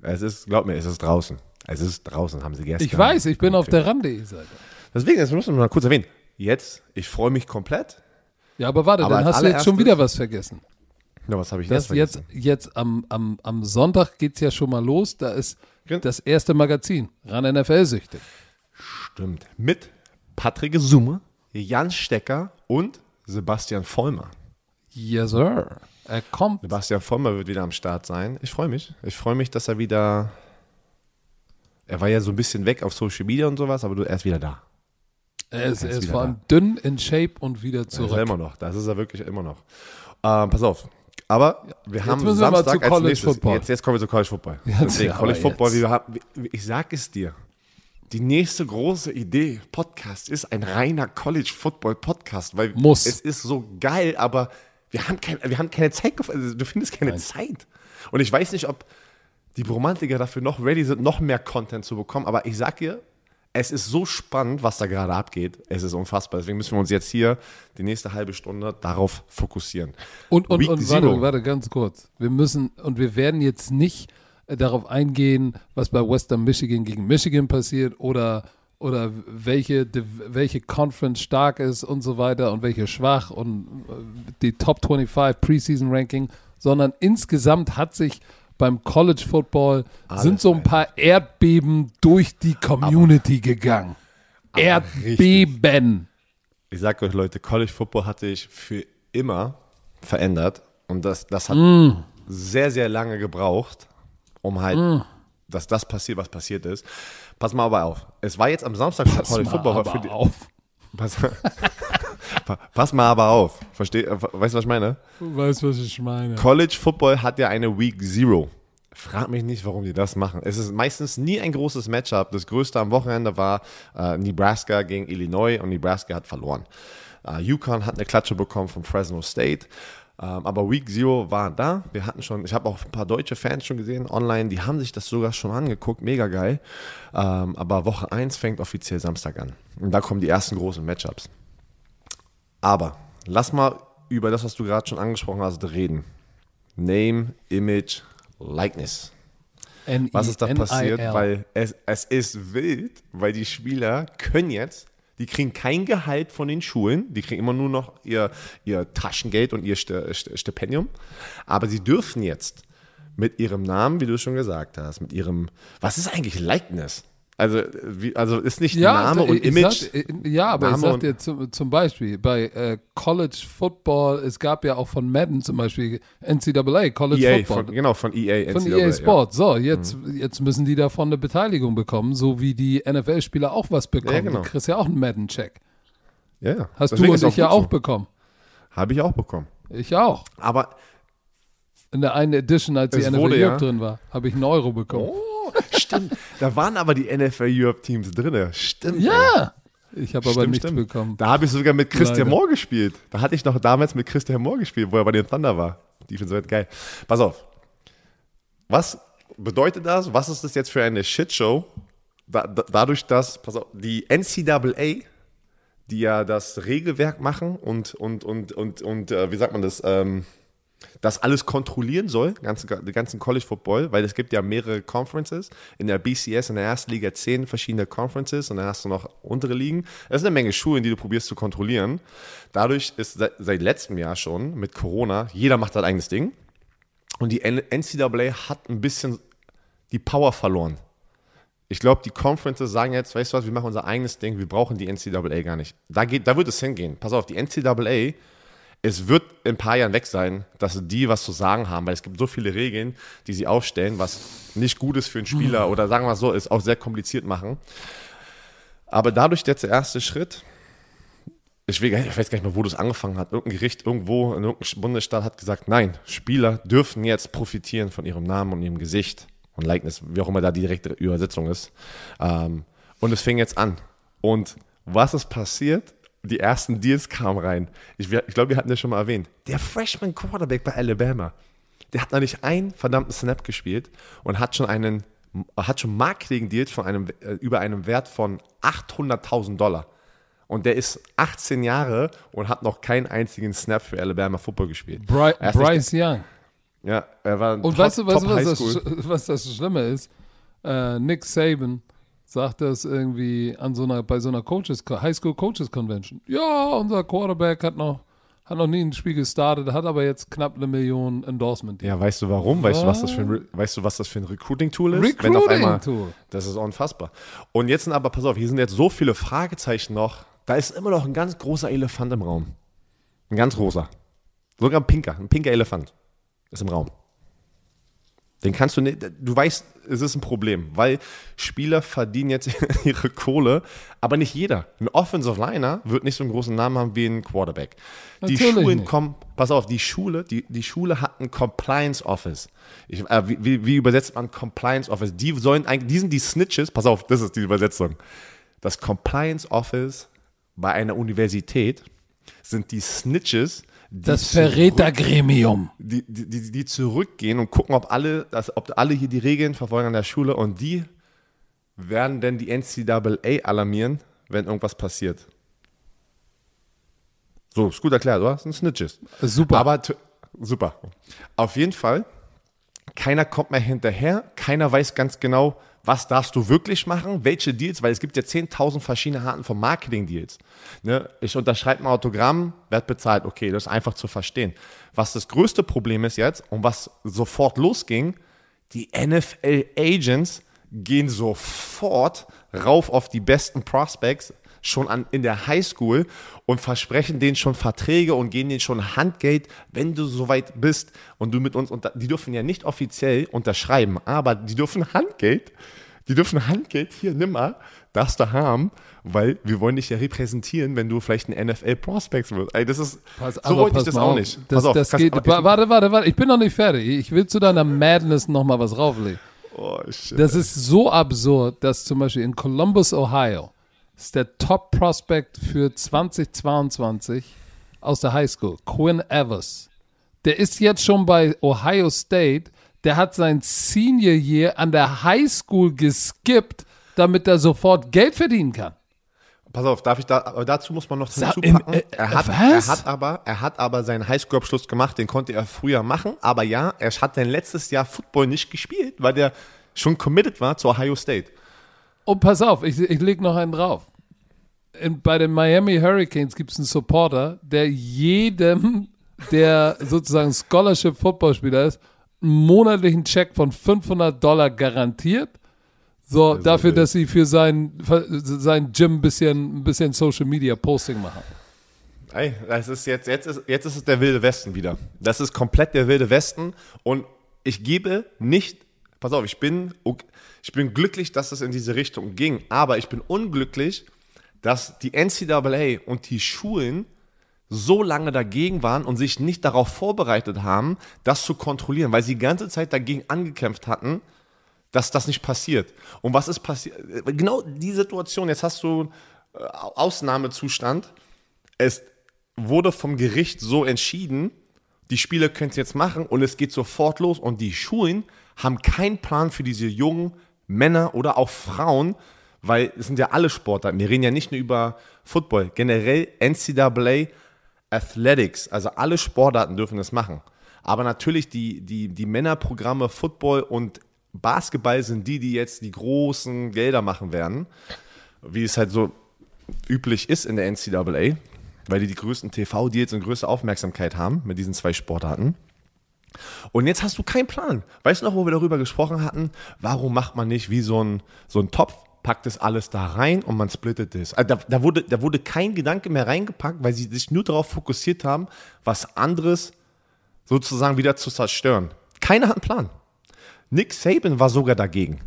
Es ist, glaub mir, es ist draußen. Es ist draußen, haben sie gestern. Ich weiß, ich bin auf der ran.de Seite. Deswegen, das müssen wir mal kurz erwähnen. Jetzt, ich freue mich komplett. Ja, aber warte, Aber dann hast du jetzt schon wieder was vergessen. Na, was habe ich Das jetzt jetzt, jetzt am, am, am Sonntag geht es ja schon mal los. Da ist Gen- das erste Magazin. Ran NFL-süchtig. Stimmt. Mit Patrick Summe, Jan Stecker und Sebastian Vollmer. Yes, sir. Er kommt. Sebastian Vollmer wird wieder am Start sein. Ich freue mich. Ich freue mich, dass er wieder. Er war ja so ein bisschen weg auf Social Media und sowas, aber du, er ist wieder da. Er ist, er ist ist wieder vor allem dünn in Shape und wieder Das ist er zurück. immer noch. Das ist er wirklich immer noch. Ähm, pass auf. Aber wir haben müssen wir Samstag zu als College nächstes. Football. Jetzt, jetzt kommen wir zu College Football. Jetzt, Deswegen, College Football, jetzt. wir haben, ich sag es dir. Die nächste große Idee, Podcast, ist ein reiner College Football Podcast, weil Muss. es ist so geil, aber wir haben, kein, wir haben keine Zeit, also du findest keine Zeit. Und ich weiß nicht, ob die Bromantiker dafür noch ready sind, noch mehr Content zu bekommen, aber ich sag dir, es ist so spannend, was da gerade abgeht. Es ist unfassbar. Deswegen müssen wir uns jetzt hier die nächste halbe Stunde darauf fokussieren. Und, und, Week und warte, warte, ganz kurz. Wir müssen, und wir werden jetzt nicht darauf eingehen, was bei Western Michigan gegen Michigan passiert oder, oder welche, welche Conference stark ist und so weiter und welche schwach und äh, die Top 25 Preseason Ranking, sondern insgesamt hat sich beim College Football sind so ein paar Erdbeben durch die Community gegangen. Erdbeben. Ich sag euch, Leute, College Football hat sich für immer verändert. Und das, das hat Mm. sehr, sehr lange gebraucht, um halt, dass das passiert, was passiert ist. Pass mal aber auf. Es war jetzt am Samstag Pass College mal Football. aber für die, auf. pass, (laughs) Pa- pass mal aber auf. Versteh, äh, weißt du, was ich meine? Du weißt, was ich meine. College Football hat ja eine Week Zero. Frag mich nicht, warum die das machen. Es ist meistens nie ein großes Matchup. Das größte am Wochenende war äh, Nebraska gegen Illinois und Nebraska hat verloren. Äh, Yukon hat eine Klatsche bekommen von Fresno State. Ähm, aber Week Zero war da. Wir hatten schon, ich habe auch ein paar deutsche Fans schon gesehen online, die haben sich das sogar schon angeguckt. Mega geil. Ähm, aber Woche 1 fängt offiziell Samstag an. Und da kommen die ersten großen Matchups. Aber lass mal über das, was du gerade schon angesprochen hast, reden. Name, Image, Likeness. Was ist da passiert? Weil es, es ist wild, weil die Spieler können jetzt, die kriegen kein Gehalt von den Schulen, die kriegen immer nur noch ihr, ihr Taschengeld und ihr St St Stipendium, aber sie dürfen jetzt mit ihrem Namen, wie du schon gesagt hast, mit ihrem, was ist eigentlich Likeness? Also, wie, also ist nicht ja, Name und Image. Sag, äh, ja, aber Name ich sag dir zum, zum Beispiel, bei äh, College Football, es gab ja auch von Madden zum Beispiel NCAA, College EA, Football. von, genau, von EA. Von NCAA, EA ja. Sports. So, jetzt, jetzt müssen die davon eine Beteiligung bekommen, so wie die NFL-Spieler auch was bekommen. Ja, genau. Du kriegst ja auch einen Madden-Check. Ja, ja. Hast Deswegen du und ich ja auch so. bekommen. Habe ich auch bekommen. Ich auch. Aber In der einen Edition, als die NFL wurde ja- drin war, habe ich einen Euro bekommen. Oh, stimmt. da waren aber die NFL Europe Teams drin. Stimmt. ey. Ja! Ich habe aber Stimmt, nichts stimmt. bekommen. Da habe ich sogar mit Christian Leider. Moore gespielt. Da hatte ich noch damals mit Christian Moore gespielt, wo er bei den Thunder war. Die finden so geil. Pass auf. Was bedeutet das? Was ist das jetzt für eine Shitshow? Da, da, dadurch, dass, pass auf, die NCAA, die ja das Regelwerk machen und, und, und, und, und äh, wie sagt man das, ähm, das alles kontrollieren soll, den ganzen College Football, weil es gibt ja mehrere Conferences. In der BCS, in der ersten Liga zehn verschiedene Conferences und dann hast du noch untere Ligen. Das ist eine Menge Schulen, die du probierst zu kontrollieren. Dadurch ist seit, seit letztem Jahr schon mit Corona, jeder macht sein eigenes Ding. Und die NCAA hat ein bisschen die Power verloren. Ich glaube, die Conferences sagen jetzt, weißt du was, wir machen unser eigenes Ding, wir brauchen die NCAA gar nicht. Da, geht, da wird es hingehen. Pass auf, die NCAA, es wird in ein paar Jahren weg sein, dass die was zu sagen haben, weil es gibt so viele Regeln, die sie aufstellen, was nicht gut ist für einen Spieler (laughs) oder sagen wir mal so, ist auch sehr kompliziert machen. Aber dadurch jetzt der erste Schritt, ich, will, ich weiß gar nicht mehr, wo das angefangen hat. Irgendein Gericht irgendwo in irgendeinem Bundesstaat hat gesagt, nein, Spieler dürfen jetzt profitieren von ihrem Namen und ihrem Gesicht und Likeness, wie auch immer da die direkte Übersetzung ist. Ähm, und es fing jetzt an. Und was ist passiert? Die ersten Deals kamen rein. Ich, ich glaube, wir hatten das schon mal erwähnt. Der Freshman Quarterback bei Alabama, der hat noch nicht einen verdammten Snap gespielt und hat schon einen, hat schon Marketing-Deals von einem, äh, über einem Wert von 800.000 Dollar. Und der ist 18 Jahre und hat noch keinen einzigen Snap für Alabama Football gespielt. Bry nicht Bryce Young. Ja, er war Und top, weißt du, weißt, du, was, das, was das Schlimme ist? Äh, Nick Saban sagt das irgendwie an so einer, bei so einer Coaches, Highschool Coaches Convention. Ja, unser Quarterback hat noch, hat noch nie ein Spiel gestartet, hat aber jetzt knapp eine Million Endorsement. Ja, weißt du warum? Weißt du, was das für ein, weißt du, was das für ein Recruiting-Tool ist? Wenn auf einmal, das ist unfassbar. Und jetzt sind aber, pass auf, hier sind jetzt so viele Fragezeichen noch. Da ist immer noch ein ganz großer Elefant im Raum. Ein ganz großer. Sogar ein pinker, ein pinker Elefant ist im Raum. Den kannst du nicht, du weißt, es ist ein Problem, weil Spieler verdienen jetzt (laughs) ihre Kohle, aber nicht jeder. Ein Offensive Liner wird nicht so einen großen Namen haben wie ein Quarterback. Die Natürlich Schulen nicht. kommen, pass auf, die Schule, die, die Schule hat ein Compliance Office. Ich, äh, wie, wie, wie übersetzt man Compliance Office? Die sollen eigentlich, die sind die Snitches, pass auf, das ist die Übersetzung. Das Compliance Office bei einer Universität sind die Snitches, die Das Verrätergremium. die, die, die, die zurückgehen und gucken, ob alle, das, ob alle hier die Regeln verfolgen an der Schule und die werden dann die NCAA alarmieren, wenn irgendwas passiert. So, ist gut erklärt, oder? Das sind Snitches. Super. Aber super. Auf jeden Fall, keiner kommt mehr hinterher, keiner weiß ganz genau, was darfst du wirklich machen, welche Deals, weil es gibt ja 10.000 verschiedene Arten von Marketing-Deals. Ne? Ich unterschreibe ein Autogramm, werd bezahlt, okay, das ist einfach zu verstehen. Was das größte Problem ist jetzt und was sofort losging, die NFL-Agents gehen sofort rauf auf die besten Prospects schon an, in der Highschool und versprechen denen schon Verträge und gehen denen schon Handgeld, wenn du soweit bist und du mit uns unter, die dürfen ja nicht offiziell unterschreiben, aber die dürfen Handgeld, die dürfen Handgeld hier nimmer, darfst du haben, weil wir wollen dich ja repräsentieren, wenn du vielleicht ein NFL Prospects wirst. Ey, das ist Pass, so wollte ich das auch auf. nicht. Das, Pass auf, das geht, aber- warte, warte, warte, ich bin noch nicht fertig. Ich will zu deiner Madness noch mal was rauflegen. Oh, shit. Das ist so absurd, dass zum Beispiel in Columbus, Ohio, ist der Top Prospect für 2022 aus der High School, Quinn Evers. Der ist jetzt schon bei Ohio State. Der hat sein Senior Year an der High School geskippt, damit er sofort Geld verdienen kann. Pass auf, darf ich da, aber dazu muss man noch im- äh, er, hat, er, hat aber, er hat aber seinen Highschool-Abschluss gemacht, den konnte er früher machen. Aber ja, er hat dann letztes Jahr Football nicht gespielt, weil der schon committed war zu Ohio State. Und pass auf, ich, ich leg noch einen drauf. In, bei den Miami Hurricanes gibt es einen Supporter, der jedem, der sozusagen Scholarship-Footballspieler ist, einen monatlichen Check von 500 Dollar garantiert. So, ist dafür, dass sie für sein, für sein Gym ein bisschen, ein bisschen Social Media Posting machen. Ey, das ist jetzt, jetzt ist, jetzt ist es der wilde Westen wieder. Das ist komplett der wilde Westen und ich gebe nicht, pass auf, ich bin, ich bin glücklich, dass es in diese Richtung ging, aber ich bin unglücklich, dass die NCAA und die Schulen so lange dagegen waren und sich nicht darauf vorbereitet haben, das zu kontrollieren, weil sie die ganze Zeit dagegen angekämpft hatten, dass das nicht passiert. Und was ist passiert? Genau die Situation, jetzt hast du äh, Ausnahmezustand. Es wurde vom Gericht so entschieden, die Spieler können es jetzt machen und es geht sofort los und die Schulen haben keinen Plan für diese jungen Männer oder auch Frauen, weil es sind ja alle Sportarten. Wir reden ja nicht nur über Football, generell NCAA Athletics, also alle Sportarten dürfen das machen. Aber natürlich die, die, die Männerprogramme Football und Basketball sind die, die jetzt die großen Gelder machen werden, wie es halt so üblich ist in der NCAA, weil die die größten TV-Deals und größte Aufmerksamkeit haben mit diesen zwei Sportarten. Und jetzt hast du keinen Plan. Weißt du noch, wo wir darüber gesprochen hatten? Warum macht man nicht wie so ein, so ein Topf, packt das alles da rein und man splittet es? Also da, da, wurde, da wurde kein Gedanke mehr reingepackt, weil sie sich nur darauf fokussiert haben, was anderes sozusagen wieder zu zerstören. Keiner hat einen Plan. Nick Saban war sogar dagegen.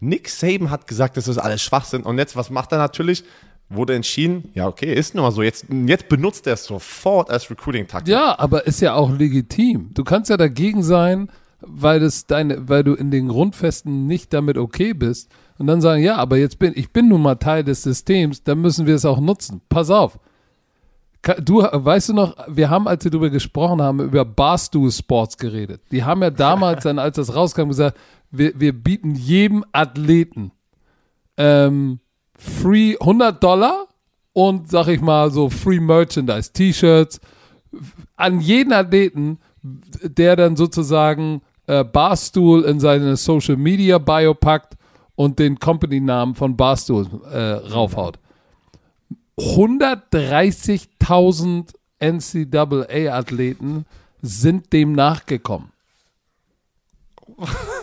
Nick Saban hat gesagt, das ist alles Schwachsinn. Und jetzt, was macht er natürlich? Wurde entschieden, ja, okay, ist nun mal so. Jetzt, jetzt benutzt er es sofort als Recruiting-Taktik. Ja, aber ist ja auch legitim. Du kannst ja dagegen sein, weil, das deine, weil du in den Grundfesten nicht damit okay bist. Und dann sagen, ja, aber jetzt bin ich bin nun mal Teil des Systems, dann müssen wir es auch nutzen. Pass auf. Du weißt du noch, wir haben, als wir darüber gesprochen haben, über Barstool Sports geredet. Die haben ja damals (laughs) dann, als das rauskam, gesagt, wir, wir bieten jedem Athleten ähm, free 100 Dollar und sag ich mal so free Merchandise, T-Shirts an jeden Athleten, der dann sozusagen äh, Barstool in seine Social Media Bio packt und den Company-Namen von Barstool äh, raufhaut. 130.000 NCAA-Athleten sind dem nachgekommen. (laughs)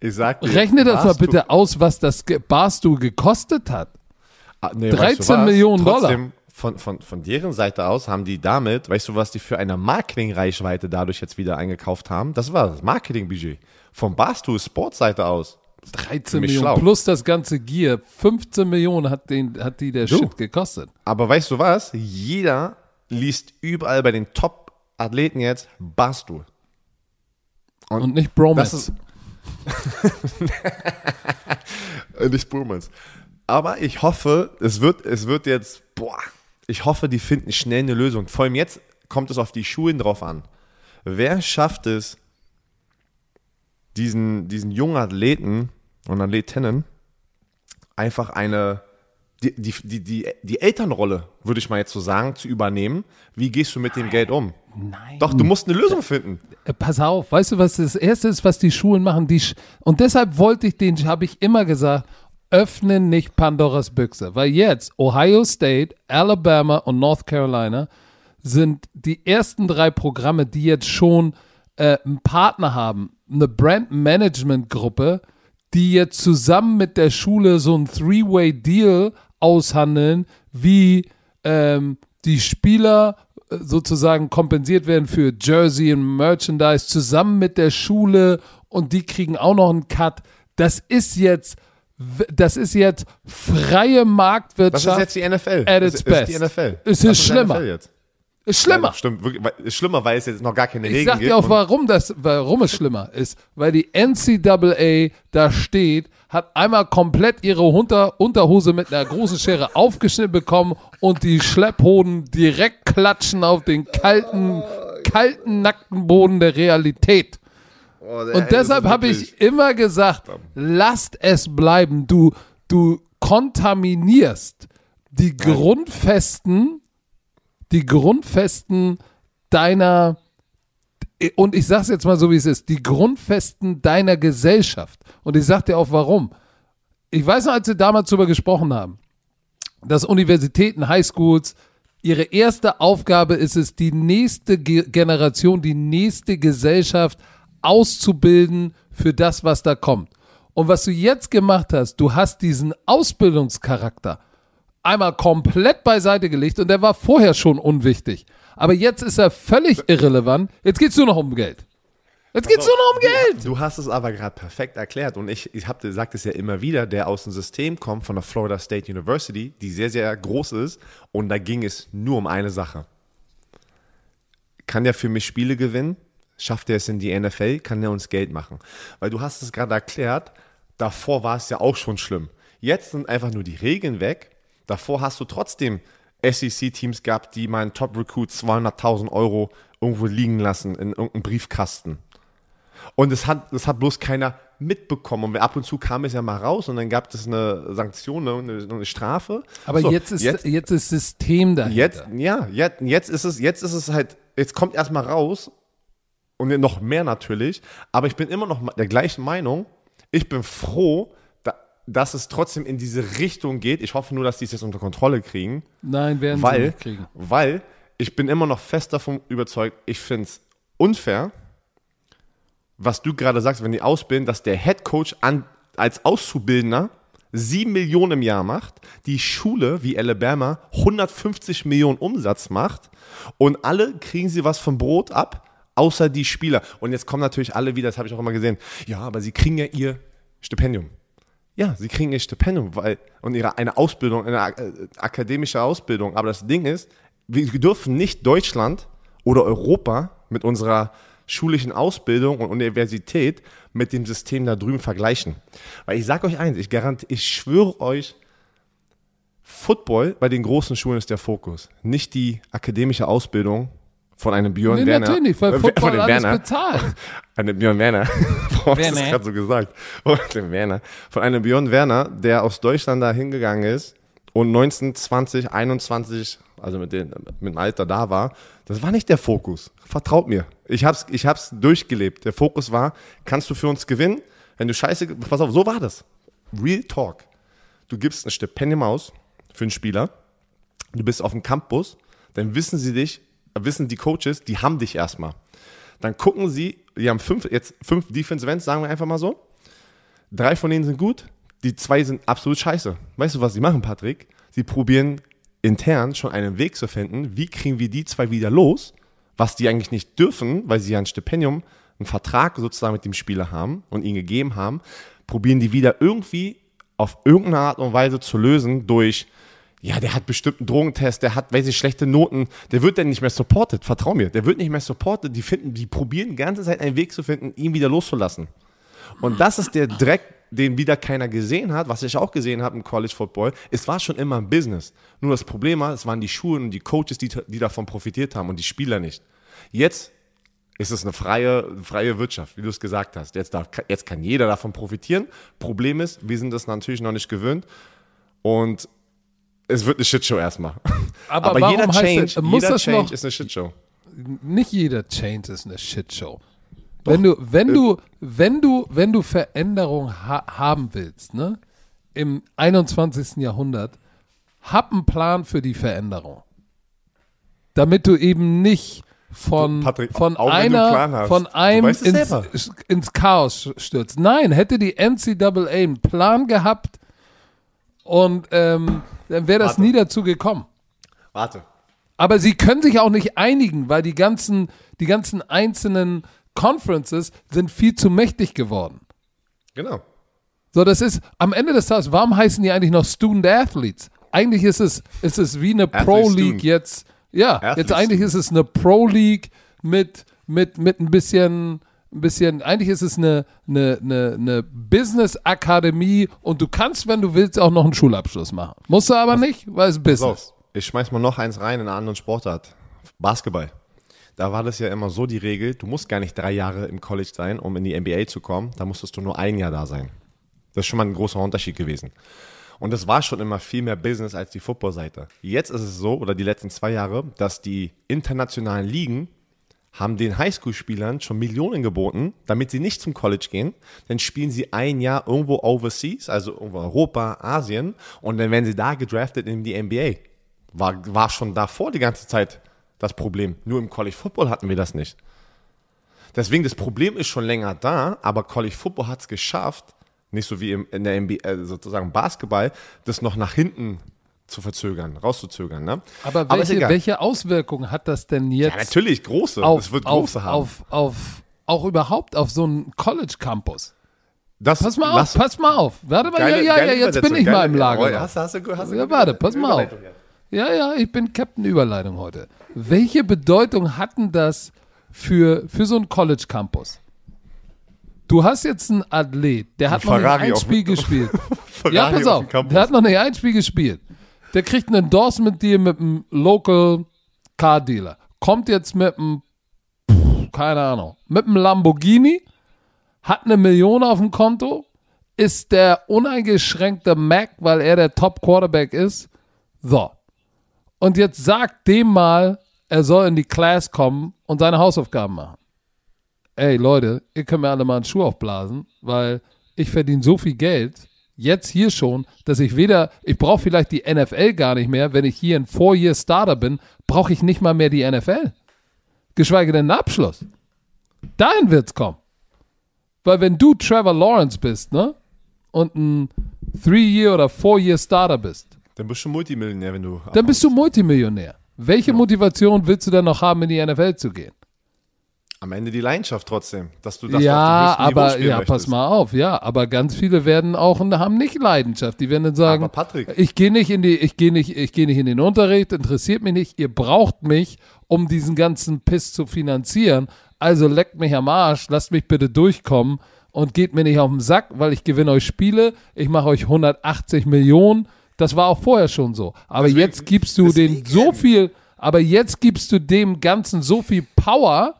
Ich sag dir, Rechne das mal du- bitte aus, was das Barstool gekostet hat. Ah, nee, 13 Millionen Dollar. Trotzdem, Von, von, von deren Seite aus haben die damit, weißt du, was die für eine Marketingreichweite dadurch jetzt wieder eingekauft haben? Das war das Marketingbudget. Von Barstool Sports Seite aus. 13 mich Millionen schlau. plus das ganze Gear. 15 Millionen hat, den, hat die der Du. Shit gekostet. Aber weißt du was? Jeder liest überall bei den Top-Athleten jetzt Barstool. Und nicht Bromance. Das ist. Äh, Nicht Bromance. Aber ich hoffe, es wird, es wird jetzt, boah, ich hoffe, die finden schnell eine Lösung. Vor allem jetzt kommt es auf die Schulen drauf an. Wer schafft es, diesen, diesen jungen Athleten und Athletinnen einfach eine, die, die, die, die, die Elternrolle, würde ich mal jetzt so sagen, zu übernehmen? Wie gehst du mit dem Geld um? Nein. Doch, du musst eine Lösung finden. Äh, Pass auf, weißt du, was das Erste ist, was die Schulen machen? Die Sch und deshalb wollte ich den, habe ich immer gesagt, öffnen nicht Pandoras Büchse. Weil jetzt Ohio State, Alabama und North Carolina sind die ersten drei Programme, die jetzt schon äh, einen Partner haben, eine Brand Management Gruppe, die jetzt zusammen mit der Schule so ein Three-Way-Deal aushandeln, wie ähm, die Spieler äh, sozusagen kompensiert werden für Jersey und Merchandise zusammen mit der Schule und die kriegen auch noch einen Cut. Das ist jetzt, das ist jetzt freie Das Marktwirtschaft. ist jetzt die NFL. At Das its ist die best. NFL. Es Das ist die schlimmer. Jetzt. ist schlimmer. Ja, stimmt, wirklich, ist schlimmer, weil es jetzt noch gar keine Ich Regeln sag gibt. dir auch, warum das, warum es schlimmer ist. Weil die NCAA da steht, hat einmal komplett ihre Unter Unterhose mit einer großen Schere aufgeschnitten bekommen und die Schlepphoden direkt klatschen auf den kalten, kalten, nackten Boden der Realität. Oh, der- Und deshalb habe ich immer gesagt, lasst es bleiben. Du, du kontaminierst die Grundfesten, die Grundfesten deiner, und ich sage es jetzt mal so, wie es ist, die Grundfesten deiner Gesellschaft. Und ich sage dir auch warum. Ich weiß noch, als wir damals darüber gesprochen haben, dass Universitäten, Highschools, ihre erste Aufgabe ist es, die nächste Ge Generation, die nächste Gesellschaft auszubilden für das, was da kommt. Und was du jetzt gemacht hast, du hast diesen Ausbildungscharakter einmal komplett beiseite gelegt und der war vorher schon unwichtig. Aber jetzt ist er völlig irrelevant. Jetzt geht es nur noch um Geld. Jetzt geht es nur noch um Geld. Du hast es aber gerade perfekt erklärt und ich, ich habe gesagt es ja immer wieder, der aus dem System kommt von der Florida State University, die sehr, sehr groß ist und da ging es nur um eine Sache. Kann der für mich Spiele gewinnen? Schafft er es in die NFL? Kann er uns Geld machen? Weil du hast es gerade erklärt, davor war es ja auch schon schlimm. Jetzt sind einfach nur die Regeln weg. Davor hast du trotzdem SEC-Teams gehabt, die meinen Top-Recruit 200.000 Euro irgendwo liegen lassen in irgendeinem Briefkasten. Und es hat, das hat bloß keiner mitbekommen. Und ab und zu kam es ja mal raus und dann gab es eine Sanktion, eine, eine Strafe. Aber So, jetzt, ist, jetzt, ist System dahinter. Jetzt, ja, jetzt, jetzt ist es, jetzt ist es halt, jetzt kommt erstmal raus und noch mehr natürlich, aber ich bin immer noch der gleichen Meinung. Ich bin froh, da, dass es trotzdem in diese Richtung geht. Ich hoffe nur, dass die es jetzt unter Kontrolle kriegen, Nein, werden sie weil, nicht kriegen. weil ich bin immer noch fest davon überzeugt, ich finde es unfair, was du gerade sagst, wenn die ausbilden, dass der Head Coach an, als Auszubildender 7 Millionen im Jahr macht, die Schule wie Alabama 150 Millionen Umsatz macht und alle kriegen sie was vom Brot ab, außer die Spieler. Und jetzt kommen natürlich alle wieder, das habe ich auch immer gesehen, ja, aber sie kriegen ja ihr Stipendium. Ja, sie kriegen ihr Stipendium weil, und ihre, eine Ausbildung, eine äh, akademische Ausbildung. Aber das Ding ist, wir dürfen nicht Deutschland oder Europa mit unserer schulischen Ausbildung und Universität mit dem System da drüben vergleichen. Weil ich sage euch eins, ich garantiere, ich schwöre euch, Football bei den großen Schulen ist der Fokus, nicht die akademische Ausbildung von einem Björn Nee, Werner. natürlich nicht, weil äh, Football von alles Werner. bezahlt. (laughs) Einem Björn Werner. Warum hast du das Werner. gerade so gesagt? Dem Werner. Von einem Björn Werner, der aus Deutschland da hingegangen ist und 19, 20, 21, also mit, den, mit dem Alter da war. Das war nicht der Fokus. Vertraut mir. Ich hab's, ich hab's durchgelebt. Der Fokus war, kannst du für uns gewinnen? Wenn du scheiße, pass auf, so war das. Real Talk. Du gibst ein Stipendium aus für einen Spieler. Du bist auf dem Campus, dann wissen sie dich, wissen die Coaches, die haben dich erstmal. Dann gucken sie, die haben fünf, jetzt fünf Defensive Ends, sagen wir einfach mal so. Drei von denen sind gut, die zwei sind absolut scheiße. Weißt du, was sie machen, Patrick? Sie probieren intern schon einen Weg zu finden, wie kriegen wir die zwei wieder los, was die eigentlich nicht dürfen, weil sie ja ein Stipendium, einen Vertrag sozusagen mit dem Spieler haben und ihn gegeben haben, probieren die wieder irgendwie auf irgendeine Art und Weise zu lösen durch, ja, der hat bestimmt einen Drogentest, der hat, weiß ich, schlechte Noten, der wird dann nicht mehr supported, vertrau mir, der wird nicht mehr supported, die finden, die probieren die ganze Zeit einen Weg zu finden, ihn wieder loszulassen. Und das ist der Dreck, den wieder keiner gesehen hat, was ich auch gesehen habe im College Football. Es war schon immer ein Business. Nur das Problem war, es waren die Schulen und die Coaches, die, die davon profitiert haben und die Spieler nicht. Jetzt ist es eine freie, freie Wirtschaft, wie du es gesagt hast. Jetzt, darf, jetzt kann jeder davon profitieren. Problem ist, wir sind das natürlich noch nicht gewöhnt und es wird eine Shitshow erstmal. Aber (laughs) Aber, warum jeder heißt Change, es- muss jeder das Change ist eine Shitshow. Nicht jeder Change ist eine Shitshow. Wenn du, wenn du, wenn du, wenn du Veränderung ha haben willst, ne, im 21. Jahrhundert, hab einen Plan für die Veränderung. Damit du eben nicht von, Patrick, von einer, von einem ins, ins Chaos stürzt. Nein, hätte die NCAA einen Plan gehabt und ähm, dann wäre das Warte. nie dazu gekommen. Warte. Aber sie können sich auch nicht einigen, weil die ganzen, die ganzen einzelnen Conferences sind viel zu mächtig geworden. Genau. So, das ist am Ende des Tages, warum heißen die eigentlich noch Student Athletes? Eigentlich ist es, ist es wie eine Pro League jetzt. Ja, Athlete jetzt eigentlich ist es eine Pro League mit, mit, mit ein bisschen, ein bisschen, eigentlich ist es eine, eine, eine, eine Business Akademie und du kannst, wenn du willst, auch noch einen Schulabschluss machen. Musst du aber nicht, weil es Business. auf, ich schmeiß mal noch eins rein in einer anderen Sportart. Basketball. Da war das ja immer so die Regel, du musst gar nicht drei Jahre im College sein, um in die NBA zu kommen. Da musstest du nur ein Jahr da sein. Das ist schon mal ein großer Unterschied gewesen. Und das war schon immer viel mehr Business als die Football-Seite. Jetzt ist es so, oder die letzten zwei Jahre, dass die internationalen Ligen haben den Highschool-Spielern schon Millionen geboten, damit sie nicht zum College gehen. Dann spielen sie ein Jahr irgendwo overseas, also irgendwo Europa, Asien, und dann werden sie da gedraftet in die NBA. War, war schon davor die ganze Zeit das Problem. Nur im College Football hatten wir das nicht. Deswegen, das Problem ist schon länger da, aber College Football hat es geschafft, nicht so wie im, in der NBA, äh, sozusagen Basketball, das noch nach hinten zu verzögern, rauszuzögern. Ne? Aber welche, egal. welche Auswirkungen hat das denn jetzt Ja, natürlich, große. auf, es wird auf, große haben. auf, auf, auch überhaupt auf so einen College-Campus? das, Pass mal auf, pass mal auf. Warte mal, geile- ja, ja, ja, jetzt bin ich mal geile- im Lager. Ja, hast, hast, du- hast, du- Ja, warte, pass mal auf. Ja, ja, ich bin Captain Überleitung heute. Welche Bedeutung hatten das für, für so einen College-Campus? Du hast jetzt einen Athlet, der hat Ein noch nicht ein auf Spiel (laughs) gespielt. Ja, pass auf auf, der hat noch nicht ein Spiel gespielt. Der kriegt ein Endorsement Deal mit einem Local Car Dealer. Kommt jetzt mit einem, keine Ahnung, mit einem Lamborghini, hat eine Million auf dem Konto, ist der uneingeschränkte Mac, weil er der Top Quarterback ist. So. Und jetzt sagt dem mal, er soll in die Class kommen und seine Hausaufgaben machen. Ey Leute, ihr könnt mir alle mal einen Schuh aufblasen, weil ich verdiene so viel Geld, jetzt hier schon, dass ich weder, ich brauche vielleicht die NFL gar nicht mehr, wenn ich hier ein Four-Year-Starter bin, brauche ich nicht mal mehr die NFL. Geschweige denn einen Abschluss. Dahin wird's kommen. Weil wenn du Trevor Lawrence bist, ne? Und ein Three-Year- oder Four-Year-Starter bist, Dann bist du Multimillionär, wenn du. dann bist du Multimillionär. Welche Motivation willst du dann noch haben, in die NFL zu gehen? Am Ende die Leidenschaft trotzdem, dass du das ja, auf dem Niveau aber spielen ja, möchtest. pass mal auf, ja, aber ganz viele werden auch und haben nicht Leidenschaft. Die werden dann sagen, Aber Patrick- ich gehe nicht in die, ich gehe nicht, ich gehe nicht in den Unterricht, interessiert mich nicht. Ihr braucht mich, um diesen ganzen Piss zu finanzieren. Also leckt mich am Arsch, lasst mich bitte durchkommen und geht mir nicht auf den Sack, weil ich gewinne euch Spiele. Ich mache euch 180 Millionen. Das war auch vorher schon so. Aber Deswegen- jetzt gibst du den so viel, aber jetzt gibst du dem Ganzen so viel Power,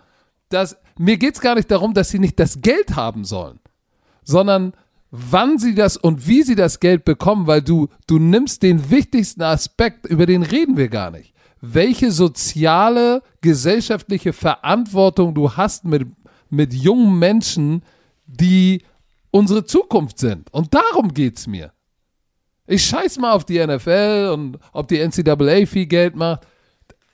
dass mir geht es gar nicht darum, dass sie nicht das Geld haben sollen, sondern wann sie das und wie sie das Geld bekommen, weil du, du nimmst den wichtigsten Aspekt, über den reden wir gar nicht. Welche soziale, gesellschaftliche Verantwortung du hast mit, mit jungen Menschen, die unsere Zukunft sind. Und darum geht's mir. Ich scheiß mal auf die NFL und ob die NCAA viel Geld macht.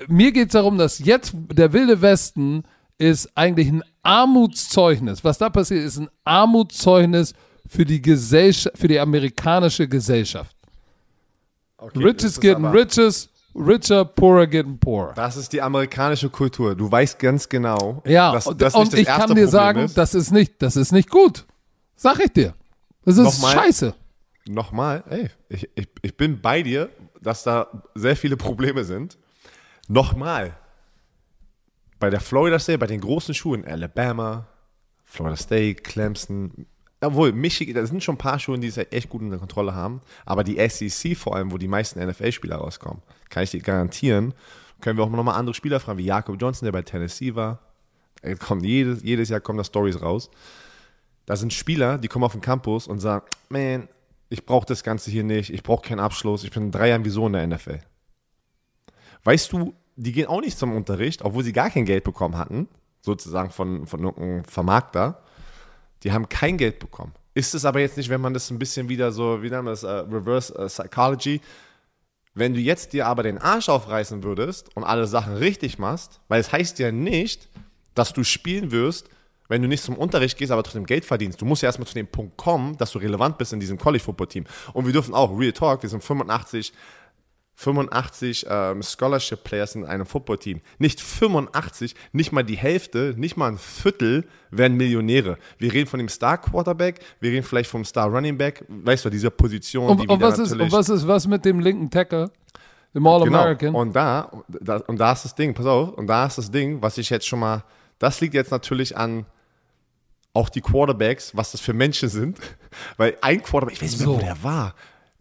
Mir geht es darum, dass jetzt der Wilde Westen ist eigentlich ein Armutszeugnis. Was da passiert, ist ein Armutszeugnis für die Gesellschaft, für die amerikanische Gesellschaft. Okay, Riches getting riches, richer, poorer getting poorer. Das ist die amerikanische Kultur. Du weißt ganz genau, Ja, dass und, das und nicht das ich kann dir Problem sagen, ist. das ist nicht, das ist nicht gut. Sag ich dir. Das ist Nochmal. scheiße. Nochmal, ey, ich, ich, ich bin bei dir, dass da sehr viele Probleme sind. Nochmal, bei der Florida State, bei den großen Schulen, Alabama, Florida State, Clemson, obwohl Michigan, da sind schon ein paar Schulen, die es echt gut unter Kontrolle haben, aber die SEC vor allem, wo die meisten NFL-Spieler rauskommen, kann ich dir garantieren, können wir auch nochmal andere Spieler fragen, wie Jakob Johnson, der bei Tennessee war. Da jedes, jedes Jahr kommen da Stories raus. Da sind Spieler, die kommen auf den Campus und sagen, man, ich brauche das Ganze hier nicht, ich brauche keinen Abschluss, ich bin in drei Jahren wieso in der NFL. Weißt du, die gehen auch nicht zum Unterricht, obwohl sie gar kein Geld bekommen hatten, sozusagen von, von irgendeinem Vermarkter. Die haben kein Geld bekommen. Ist es aber jetzt nicht, wenn man das ein bisschen wieder so, wie nennt man das, äh, Reverse äh, Psychology, wenn du jetzt dir aber den Arsch aufreißen würdest und alle Sachen richtig machst, weil es heißt ja nicht, dass du spielen wirst, wenn du nicht zum Unterricht gehst, aber trotzdem Geld verdienst. Du musst ja erstmal zu dem Punkt kommen, dass du relevant bist in diesem College-Football-Team. Und wir dürfen auch, Real Talk, wir sind 85, 85 ähm, Scholarship-Players in einem Football-Team. Nicht 85, nicht mal die Hälfte, nicht mal ein Viertel werden Millionäre. Wir reden von dem Star-Quarterback, wir reden vielleicht vom Star-Running-Back, weißt du, diese Position, Und, die und, was ist, und was ist was mit dem linken Tackle? Dem All-American? Genau. Und da, da, und da ist das Ding, pass auf, und da ist das Ding, was ich jetzt schon mal, das liegt jetzt natürlich an auch die Quarterbacks, was das für Menschen sind. (laughs) Weil ein Quarterback, ich weiß nicht mehr, So. wo der war.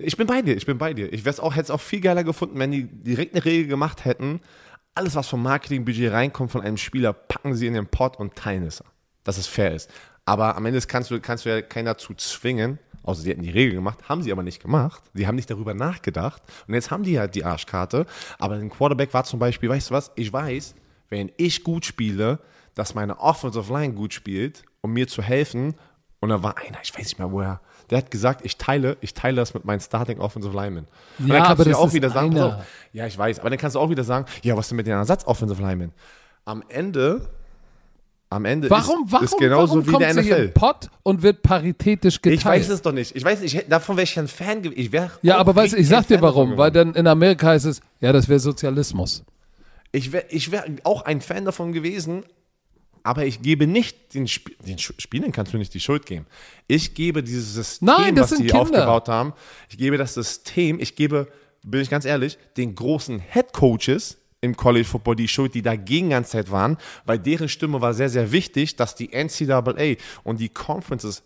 Ich bin bei dir, ich bin bei dir. Ich auch, hätte es auch viel geiler gefunden, wenn die direkt eine Regel gemacht hätten. Alles, was vom Marketingbudget reinkommt von einem Spieler, packen sie in den Pot und teilen es. Dass es fair ist. Aber am Ende kannst du, kannst du ja keinen dazu zwingen, außer sie hätten die Regel gemacht, haben sie aber nicht gemacht. Sie haben nicht darüber nachgedacht. Und jetzt haben die ja die Arschkarte. Aber ein Quarterback war zum Beispiel, weißt du was, ich weiß, wenn ich gut spiele, dass meine Offensive Line gut spielt, um mir zu helfen. Und da war einer, ich weiß nicht mehr woher, der hat gesagt, ich teile, ich teile das mit meinen Starting Offensive Linemen. Und Ja, dann kannst aber du auch wieder sagen, auf, ja, ich weiß, aber dann kannst du auch wieder sagen, ja, was denn mit den Ersatz Offensive Linemen? Am Ende, am Ende Warum, ist, warum, ist genauso warum wie kommt der NFL. den Pott und wird paritätisch geteilt? Ich weiß es doch nicht. Ich weiß nicht, ich davon wäre ich ein Fan gewesen. Ich wär Ja, aber weißt, ich sag dir Fan warum, weil dann in Amerika heißt es, ja, das wäre Sozialismus. Ich wäre ich wär auch ein Fan davon gewesen, aber ich gebe nicht den, Sp den Sch Spielern kannst du nicht die Schuld geben. Ich gebe dieses System, Nein, das was sie Kinder. aufgebaut haben, ich gebe das System, ich gebe, bin ich ganz ehrlich, den großen Head Coaches im College Football die Schuld, die dagegen die ganze Zeit waren, weil deren Stimme war sehr, sehr wichtig, dass die NCAA und die Conferences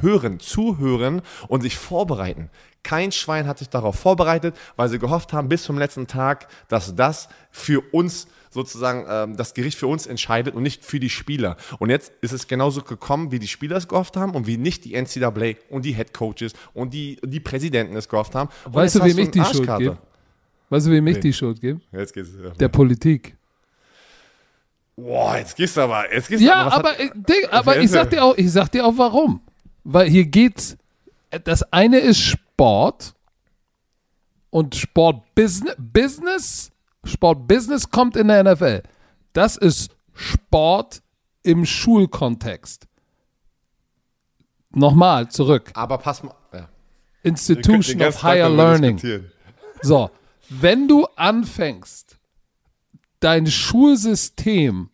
hören, zuhören und sich vorbereiten. Kein Schwein hat sich darauf vorbereitet, weil sie gehofft haben bis zum letzten Tag, dass das für uns sozusagen ähm, das Gericht für uns entscheidet und nicht für die Spieler. Und jetzt ist es genauso gekommen, wie die Spieler es gehofft haben und wie nicht die NCAA und die Head Coaches und die, die Präsidenten es gehofft haben. Und Weißt du, wem ich die Schuld gebe? Weißt du, wem ich Nee. die Schuld gebe? Jetzt geht's. Ja. Der Politik. Boah, jetzt gehst du aber. Jetzt gehst Ja, du, was aber, äh, Ding, aber ich sag dir auch, ich sag dir auch warum. Weil hier geht's, das eine ist Sport und Sportbusiness, Business, Sportbusiness kommt in der NFL. Das ist Sport im Schulkontext. Nochmal zurück. aber pass mal. Ja. Institution den of Higher Learning. So, wenn du anfängst, dein Schulsystem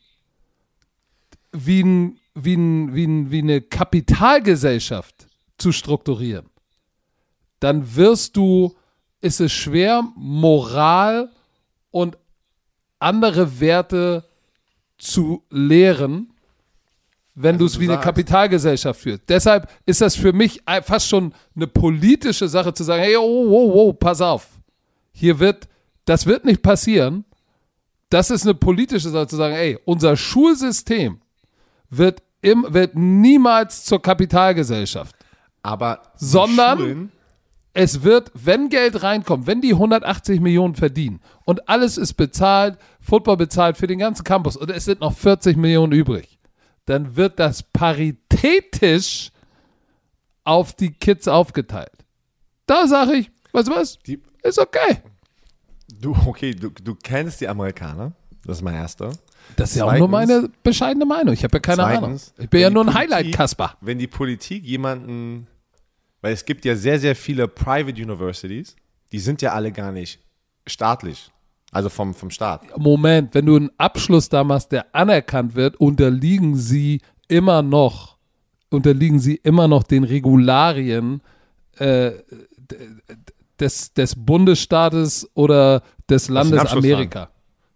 wie, ein, wie, ein, wie, ein, wie eine Kapitalgesellschaft zu strukturieren, dann wirst du, ist es schwer, Moral und andere Werte zu lehren, wenn du es wie eine sagst- Kapitalgesellschaft führst. Deshalb ist das für mich fast schon eine politische Sache zu sagen, hey, oh, oh, oh, pass auf. Hier wird, das wird nicht passieren. Das ist eine politische Sache zu sagen, ey, unser Schulsystem wird, im, wird niemals zur Kapitalgesellschaft. Aber Sondern- Schulen, Es wird, wenn Geld reinkommt, wenn die 180 Millionen verdienen und alles ist bezahlt, Football bezahlt für den ganzen Campus und es sind noch 40 Millionen übrig, dann wird das paritätisch auf die Kids aufgeteilt. Da sage ich, weißt du was? die, Ist okay. du, okay, du, du kennst die Amerikaner. Das ist mein erster. Das ist ja auch nur meine bescheidene Meinung. Ich habe ja keine Zweitens, Ahnung. Ich bin ja nur ein Highlight-Kasper. Wenn die Politik jemanden, weil es gibt ja sehr, sehr viele Private Universities, die sind ja alle gar nicht staatlich, also vom, vom Staat. Moment, wenn du einen Abschluss da machst, der anerkannt wird, unterliegen sie immer noch, unterliegen sie immer noch den Regularien äh, des, des Bundesstaates oder des Landes Amerika.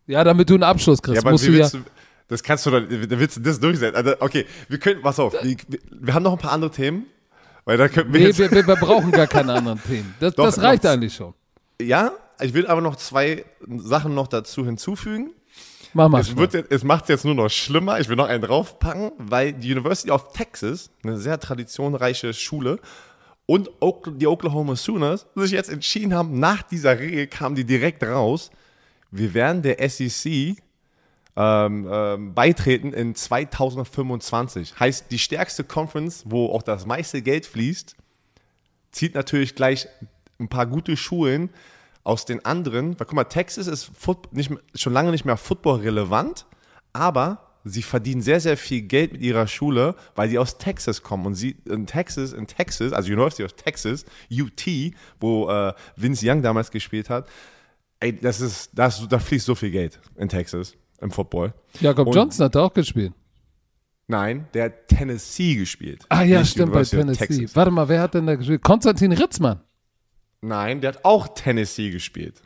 Ja, damit du einen Abschluss kriegst, musst du ja. du, das kannst du doch, da willst du das durchsetzen. Also, okay, wir können, pass auf, wir, wir haben noch ein paar andere Themen, weil da könnten wir Nee, jetzt, wir, wir, wir brauchen gar keine anderen Themen. Das, Doch, das reicht noch- eigentlich schon. ja, ich will aber noch zwei Sachen noch dazu hinzufügen. Mach mal. Es, schnell. wird jetzt, es macht es jetzt nur noch schlimmer. Ich will noch einen draufpacken, weil die University of Texas, eine sehr traditionreiche Schule, und die Oklahoma Sooners sich jetzt entschieden haben, nach dieser Regel kamen die direkt raus, wir werden der SEC ähm, ähm, beitreten in 2025. Heißt, die stärkste Conference, wo auch das meiste Geld fließt, zieht natürlich gleich ein paar gute Schulen aus den anderen. Weil guck mal, Texas ist nicht, schon lange nicht mehr Football relevant, aber sie verdienen sehr, sehr viel Geld mit ihrer Schule, weil sie aus Texas kommen. Und sie in Texas, in Texas, also University of Texas, UT, wo äh, Vince Young damals gespielt hat, ey, das ist, das, da fließt so viel Geld in Texas im Football. Jakob und- Johnson hat da auch gespielt. Nein, der hat Tennessee gespielt. Ah ja, nicht stimmt, bei Tennessee. Texas. Warte mal, wer hat denn da gespielt? Konstantin Ritzmann. Nein, der hat auch Tennessee gespielt.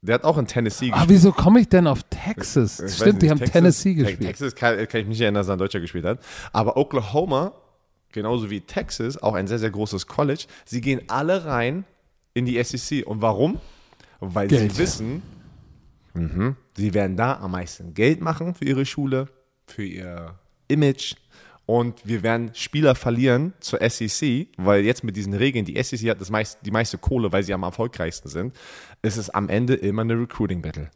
Der hat auch in Tennessee Ah, wieso komme ich denn auf Texas? Ich Stimmt, die nicht, haben Texas- Tennessee Te- gespielt. Texas kann, kann ich mich nicht erinnern, dass er ein Deutscher gespielt hat. Aber Oklahoma, genauso wie Texas, auch ein sehr, sehr großes College, sie gehen alle rein in die SEC. Und warum? Weil Geld. sie wissen, mhm, sie werden da am meisten Geld machen für ihre Schule, für ihr Image. Und wir werden Spieler verlieren zur SEC, weil jetzt mit diesen Regeln, die SEC hat das meist, die meiste Kohle, weil sie am erfolgreichsten sind, ist es am Ende immer eine Recruiting-Battle.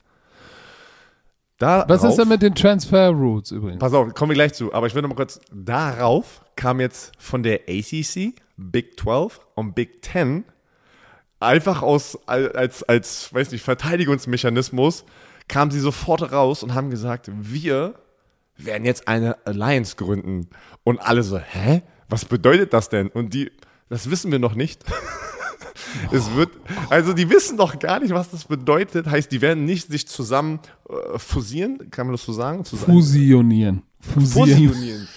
Was ist denn mit den Transfer Rules übrigens? Pass auf, kommen wir gleich zu. Aber ich will noch mal kurz, darauf kam jetzt von der ACC, Big 12 und Big 10 einfach aus, als, als, weiß nicht, Verteidigungsmechanismus kamen sie sofort raus und haben gesagt, wir werden jetzt eine Alliance gründen. Und alle so, hä? Was bedeutet das denn? Und die, das wissen wir noch nicht. (laughs) Es wird, also die wissen doch gar nicht, was das bedeutet. Heißt, die werden nicht sich zusammen äh, fusieren, kann man das so sagen? Zusammen, Fusionieren. Fusieren. Fusionieren.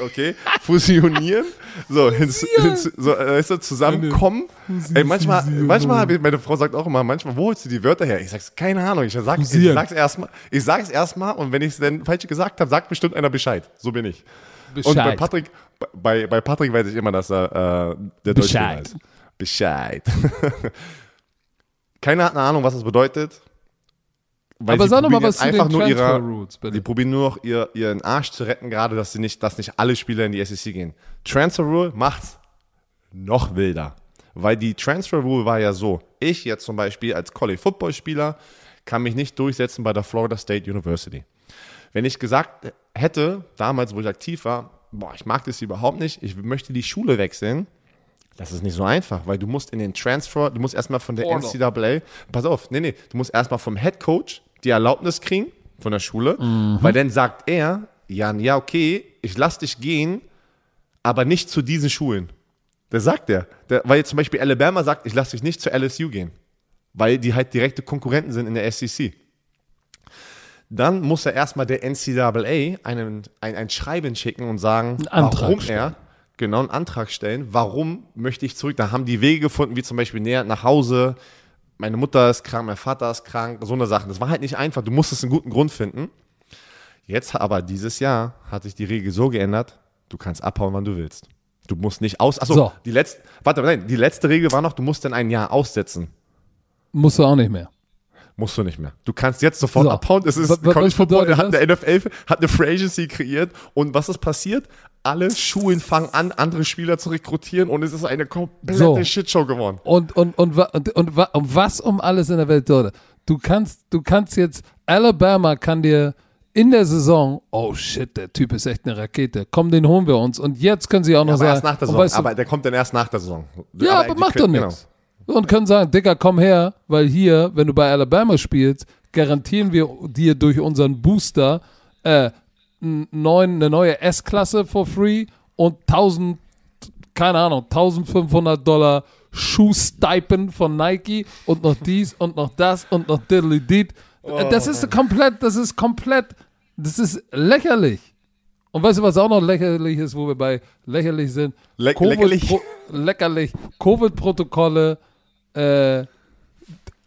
Okay, fusionieren. So, hinzu, hinzu, so äh, weißt du, zusammenkommen. Ey, manchmal, Fusion. manchmal meine Frau sagt auch immer, manchmal, wo holst du die Wörter her? Ich sag's, keine Ahnung. Ich, sag, ich sag's erstmal. Ich sag's erstmal und wenn ich es dann falsch gesagt habe, sagt bestimmt einer Bescheid. So bin ich. Und bei Bescheid. Patrick, bei, bei Patrick weiß ich immer, dass er äh, der Deutsche Bescheid. ist. Bescheid. (laughs) Keiner hat eine Ahnung, was das bedeutet. Weil Aber sag doch mal was zu den einfach nur ihrer, Rules, bitte. Die probieren nur noch ihr, ihren Arsch zu retten, gerade, dass sie nicht, dass nicht alle Spieler in die SEC gehen. Transfer Rule macht's noch wilder. Weil die Transfer Rule war ja so, ich jetzt zum Beispiel als College Football Spieler kann mich nicht durchsetzen bei der Florida State University. Wenn ich gesagt hätte, damals, wo ich aktiv war, boah, ich mag das überhaupt nicht, ich möchte die Schule wechseln, das ist nicht so einfach, weil du musst in den Transfer, du musst erstmal von der Porno. NCAA, pass auf, nee, nee, du musst erstmal vom Head Coach die Erlaubnis kriegen von der Schule, weil dann sagt er, Jan, ja, okay, ich lass dich gehen, aber nicht zu diesen Schulen. Das sagt er. Der, weil jetzt zum Beispiel Alabama sagt, ich lass dich nicht zur LSU gehen, weil die halt direkte Konkurrenten sind in der SEC. Dann muss er erstmal der NCAA einen, ein, ein Schreiben schicken und sagen, warum stellen. er genau einen Antrag stellen, warum möchte ich zurück. Da haben die Wege gefunden, wie zum Beispiel näher nach Hause, meine Mutter ist krank, mein Vater ist krank, so eine Sache. Das war halt nicht einfach. Du musstest einen guten Grund finden. Jetzt aber dieses Jahr hat sich die Regel so geändert, du kannst abhauen, wann du willst. Du musst nicht aus. Achso, So. die letzte, warte, nein, die letzte Regel war noch, du musst dann ein Jahr aussetzen. Musst du auch nicht mehr. Musst du nicht mehr. Du kannst jetzt sofort So. abhauen. Das ist Was- was College Football, bedeutet hat eine NFL, hat eine Free Agency kreiert. Und was ist passiert? Alle Schulen fangen an, andere Spieler zu rekrutieren und es ist eine komplette So. Shitshow geworden. Und, und, und, und, und, wa- und was um alles in der Welt, Leute? Du kannst, du kannst jetzt, Alabama kann dir in der Saison, oh shit, der Typ ist echt eine Rakete, komm, den holen wir uns. Und jetzt können sie auch noch Aber sagen, erst nach der und Saison. weißt du, aber der kommt dann erst nach der Saison. ja, aber, die macht doch können- genau. Und können sagen, Digga, komm her, weil hier, wenn du bei Alabama spielst, garantieren wir dir durch unseren Booster äh, neun, eine neue S-Klasse for free und 1000, keine Ahnung, 1500 Dollar Schuhstipend von Nike und noch dies und noch das und noch diddly deed. Äh, Das ist komplett, das ist komplett, das ist lächerlich. Und weißt du, was auch noch lächerlich ist, wo wir bei lächerlich sind? Le- Covid- leckerlich. Pro- leckerlich. Covid-Protokolle äh,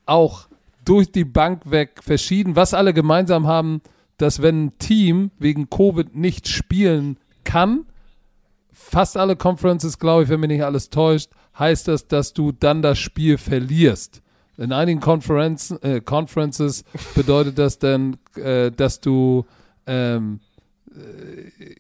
auch durch die Bank weg verschieden. Was alle gemeinsam haben, dass wenn ein Team wegen Covid nicht spielen kann, fast alle Conferences, glaube ich, wenn mich nicht alles täuscht, heißt das, dass du dann das Spiel verlierst. In einigen Conferences, äh, Conferences (laughs) bedeutet das dann, äh, dass du ähm, äh,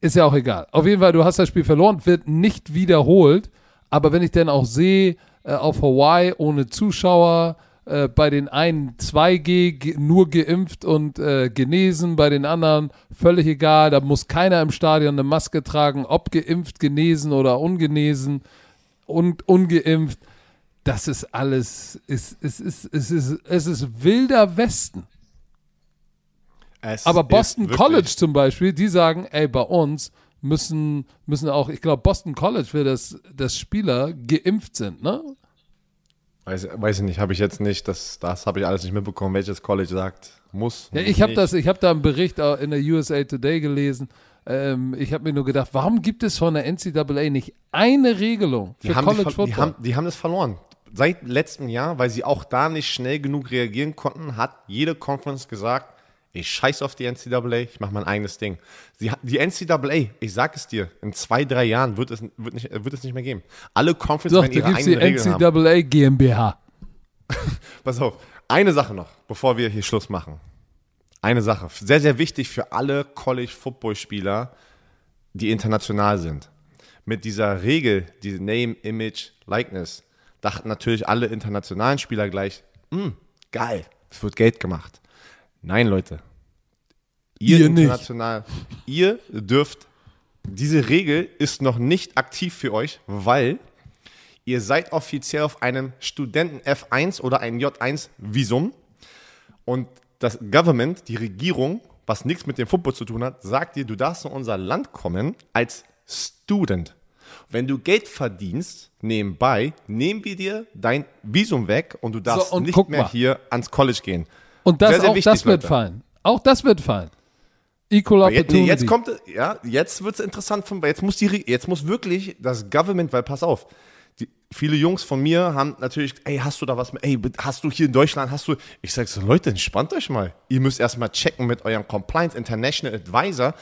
ist ja auch egal. Auf jeden Fall, du hast das Spiel verloren, wird nicht wiederholt. Aber wenn ich dann auch sehe, äh, auf Hawaii ohne Zuschauer, äh, bei den einen 2G ge nur geimpft und äh, genesen, bei den anderen völlig egal, da muss keiner im Stadion eine Maske tragen, ob geimpft, genesen oder ungenesen und ungeimpft. Das ist alles, es, es, ist, es, ist, es ist wilder Westen. Es Aber Boston College zum Beispiel, die sagen, ey, bei uns müssen, müssen auch, ich glaube, Boston College will, dass, dass Spieler geimpft sind, ne? Weiß, weiß ich nicht, habe ich jetzt nicht. Das, das habe ich alles nicht mitbekommen, welches College sagt, muss. Ja, ich habe das, ich habe da einen Bericht in der USA Today gelesen. Ähm, ich habe mir nur gedacht, warum gibt es von der NCAA nicht eine Regelung für College die, ver- die, Football? haben, die haben das verloren. Seit letztem Jahr, weil sie auch da nicht schnell genug reagieren konnten, hat jede Conference gesagt, ich scheiß auf die NCAA, ich mache mein eigenes Ding. Sie, die NCAA, ich sag es dir, in zwei, drei Jahren wird es, wird nicht, wird es nicht mehr geben. Alle Conferences Doch, werden ihre es die eigenen Regeln haben. NCAA GmbH. (laughs) Pass auf, eine Sache noch, bevor wir hier Schluss machen. Eine Sache, sehr, sehr wichtig für alle College-Football-Spieler, die international sind. Mit dieser Regel, die Name, Image, Likeness, dachten natürlich alle internationalen Spieler gleich, "Hm, geil, es wird Geld gemacht. Nein, Leute. Ihr, Ihr nicht. international, ihr dürft, diese Regel ist noch nicht aktiv für euch, weil ihr seid offiziell auf einem Studenten F1 oder ein J1-Visum und das Government, die Regierung, was nichts mit dem Football zu tun hat, sagt dir, du darfst in unser Land kommen als Student. Wenn du Geld verdienst nebenbei, nehmen wir dir dein Visum weg und du darfst und nicht mehr mal. hier ans College gehen. Und das, Sehr, sehr auch wichtig, das wird Leute. fallen. Auch das wird fallen. Equal Jetzt, Opportunity. jetzt kommt, ja, jetzt wird es interessant, von- jetzt muss die, jetzt muss wirklich das Government, weil pass auf, die, viele Jungs von mir haben natürlich, ey, hast du da was, mit, ey, hast du hier in Deutschland, hast du, ich sag so, Leute, entspannt euch mal. Ihr müsst erstmal checken mit eurem Compliance International Advisor,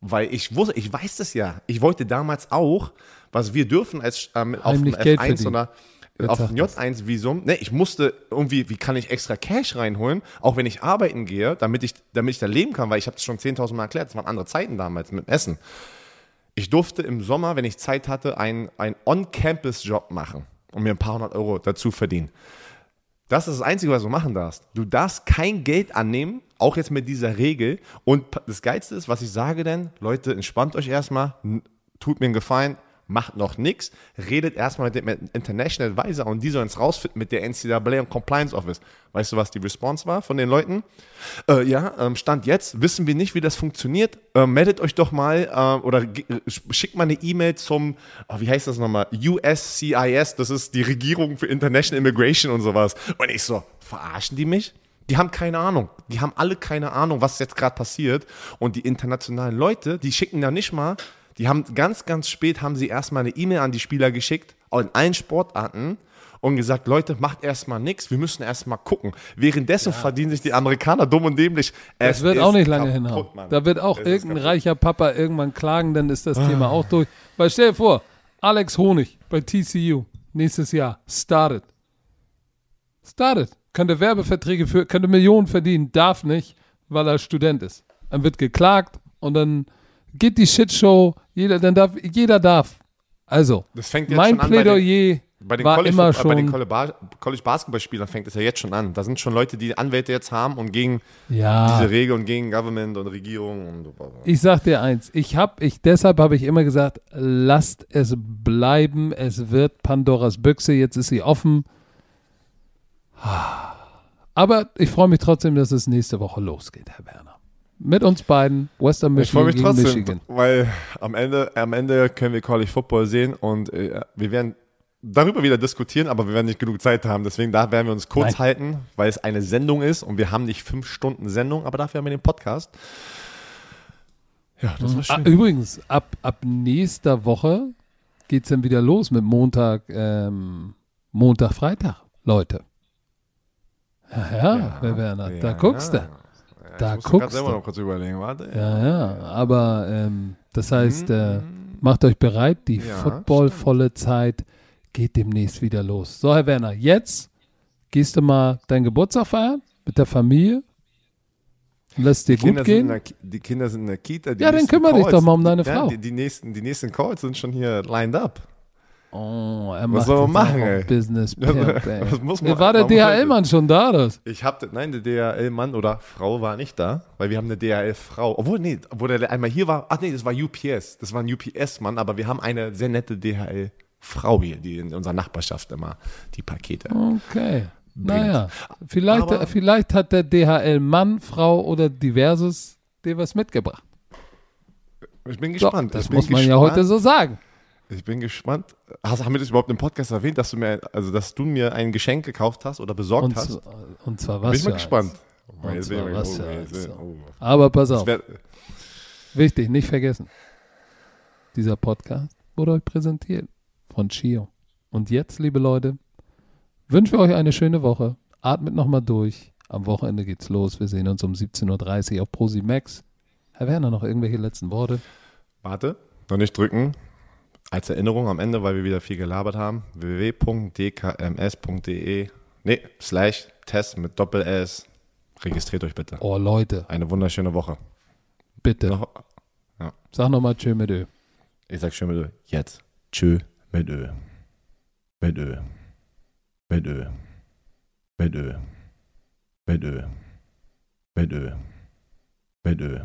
weil ich wusste, ich weiß das ja. Ich wollte damals auch, was wir dürfen als ähm, auf dem Heimlich Geld F1 verdienen. oder auf dem J1-Visum, ne, ich musste irgendwie, wie kann ich extra Cash reinholen, auch wenn ich arbeiten gehe, damit ich, damit ich da leben kann, weil ich habe es schon 10.000 Mal erklärt, es waren andere Zeiten damals mit dem Essen. Ich durfte im Sommer, wenn ich Zeit hatte, einen, einen On-Campus-Job machen und mir ein paar hundert Euro dazu verdienen. Das ist das Einzige, was du machen darfst. Du darfst kein Geld annehmen, auch jetzt mit dieser Regel. Und das Geilste ist, was ich sage denn, Leute, entspannt euch erstmal, tut mir einen Gefallen, macht noch nichts, redet erstmal mit dem International Advisor und die sollen es rausfinden mit der NCAA und Compliance Office. Weißt du, was die Response war von den Leuten? Äh, ja, ähm, Stand jetzt, wissen wir nicht, wie das funktioniert. Äh, meldet euch doch mal äh, oder äh, sch- schickt mal eine E-Mail zum, oh, wie heißt das nochmal? USCIS, das ist die Regierung für International Immigration und sowas. Und ich so, verarschen die mich? Die haben keine Ahnung. Die haben alle keine Ahnung, was jetzt gerade passiert. Und die internationalen Leute, die schicken da nicht mal, die haben ganz, ganz spät haben sie erstmal eine E-Mail an die Spieler geschickt, in allen Sportarten, und gesagt, Leute, macht erstmal nichts, wir müssen erstmal gucken. Währenddessen verdienen sich die Amerikaner dumm und dämlich. Das Es wird ist auch nicht lange hinhauen. Da wird auch Es irgendein. Ah. reicher Papa irgendwann klagen, dann ist das Thema auch durch. Weil stell dir vor, Alex Honig bei TCU nächstes Jahr startet. Startet. Könnte Werbeverträge für, könnte Millionen verdienen, darf nicht, weil er Student ist. Dann wird geklagt und dann geht die Shitshow, jeder, dann darf, jeder darf. Also, Das fängt jetzt mein schon an bei den- Plädoyer Bei den, war College, immer bei den schon, College, Ba- College Basketballspielern fängt es ja jetzt schon an. Da sind schon Leute, die Anwälte jetzt haben und gegen ja, diese Regel und gegen Government und Regierung und Ich sag dir eins, ich hab, ich, deshalb habe ich immer gesagt, lasst es bleiben, es wird Pandoras Büchse, jetzt ist sie offen. Aber ich freue mich trotzdem, dass es nächste Woche losgeht, Herr Werner. Mit uns beiden, Western Ich freue Michigan mich gegen trotzdem, Michigan. weil am Ende, am Ende können wir College Football sehen und äh, wir werden darüber wieder diskutieren, aber wir werden nicht genug Zeit haben. Deswegen da werden wir uns kurz Nein. halten, weil es eine Sendung ist und wir haben nicht fünf Stunden Sendung, aber dafür haben wir den Podcast. Ja, das war Ah, schön. übrigens, ab, ab nächster Woche geht es dann wieder los mit Montag, ähm, Montag, Freitag, Leute. Ja, ja, Werner, da ja, guckst ja. du. Da ich guckst selber du. noch kurz überlegen, warte. Ja, ja, aber ähm, das heißt, äh, macht euch bereit, die Ja, footballvolle Zeit geht demnächst wieder los. So, Herr Werner, jetzt gehst du mal deinen Geburtstag feiern mit der Familie. Lässt dir Die Kinder, gut gehen. der, die Kinder sind in der Kita. Die Ja, dann kümmere dich doch mal um deine ja, Frau. Die, die, nächsten, die nächsten Calls sind schon hier lined up. Oh, er Was macht soll man machen, ey? Business Pimp, (laughs) ey. Was muss man- War der halt- DHL-Mann schon da, das? Ich habe, nein, der DHL-Mann oder Frau war nicht da, weil wir haben eine DHL-Frau. Obwohl, nee, obwohl der einmal hier war. Ach nee, das war UPS. Das war ein UPS-Mann, aber wir haben eine sehr nette DHL-Frau hier, die in unserer Nachbarschaft immer die Pakete. Okay. Naja, vielleicht, Aber- vielleicht hat der DHL-Mann, Frau oder diverses dir was mitgebracht. Ich bin So, gespannt. das ich muss man gespannt. ja heute so sagen. Ich bin gespannt. Hast, haben wir das überhaupt im Podcast erwähnt, dass du mir, also dass du mir ein Geschenk gekauft hast oder besorgt Und, hast? und zwar was bin ich mal gespannt. Oh, zwar was oh, oh. Aber pass auf, wichtig, nicht vergessen. Dieser Podcast wurde euch präsentiert von Chio. Und jetzt, liebe Leute, wünschen wir euch eine schöne Woche. Atmet nochmal durch. Am Wochenende geht's los. Wir sehen uns um 17.30 Uhr auf Prosi Max. Herr Werner, noch irgendwelche letzten Worte? Warte, noch nicht drücken. Als Erinnerung am Ende, weil wir wieder viel gelabert haben, www.dkms.de nee, slash Test mit Doppel-S. Registriert euch bitte. Oh, Leute, Eine wunderschöne Woche. bitte. Noch, Sag nochmal Tschö mit Ö. ich sag schön mit Ö. Jetzt. Tschö mit Ö. Mit Ö. Mit Ö. Mit Ö. Mit Ö. Mit Ö. Mit Ö.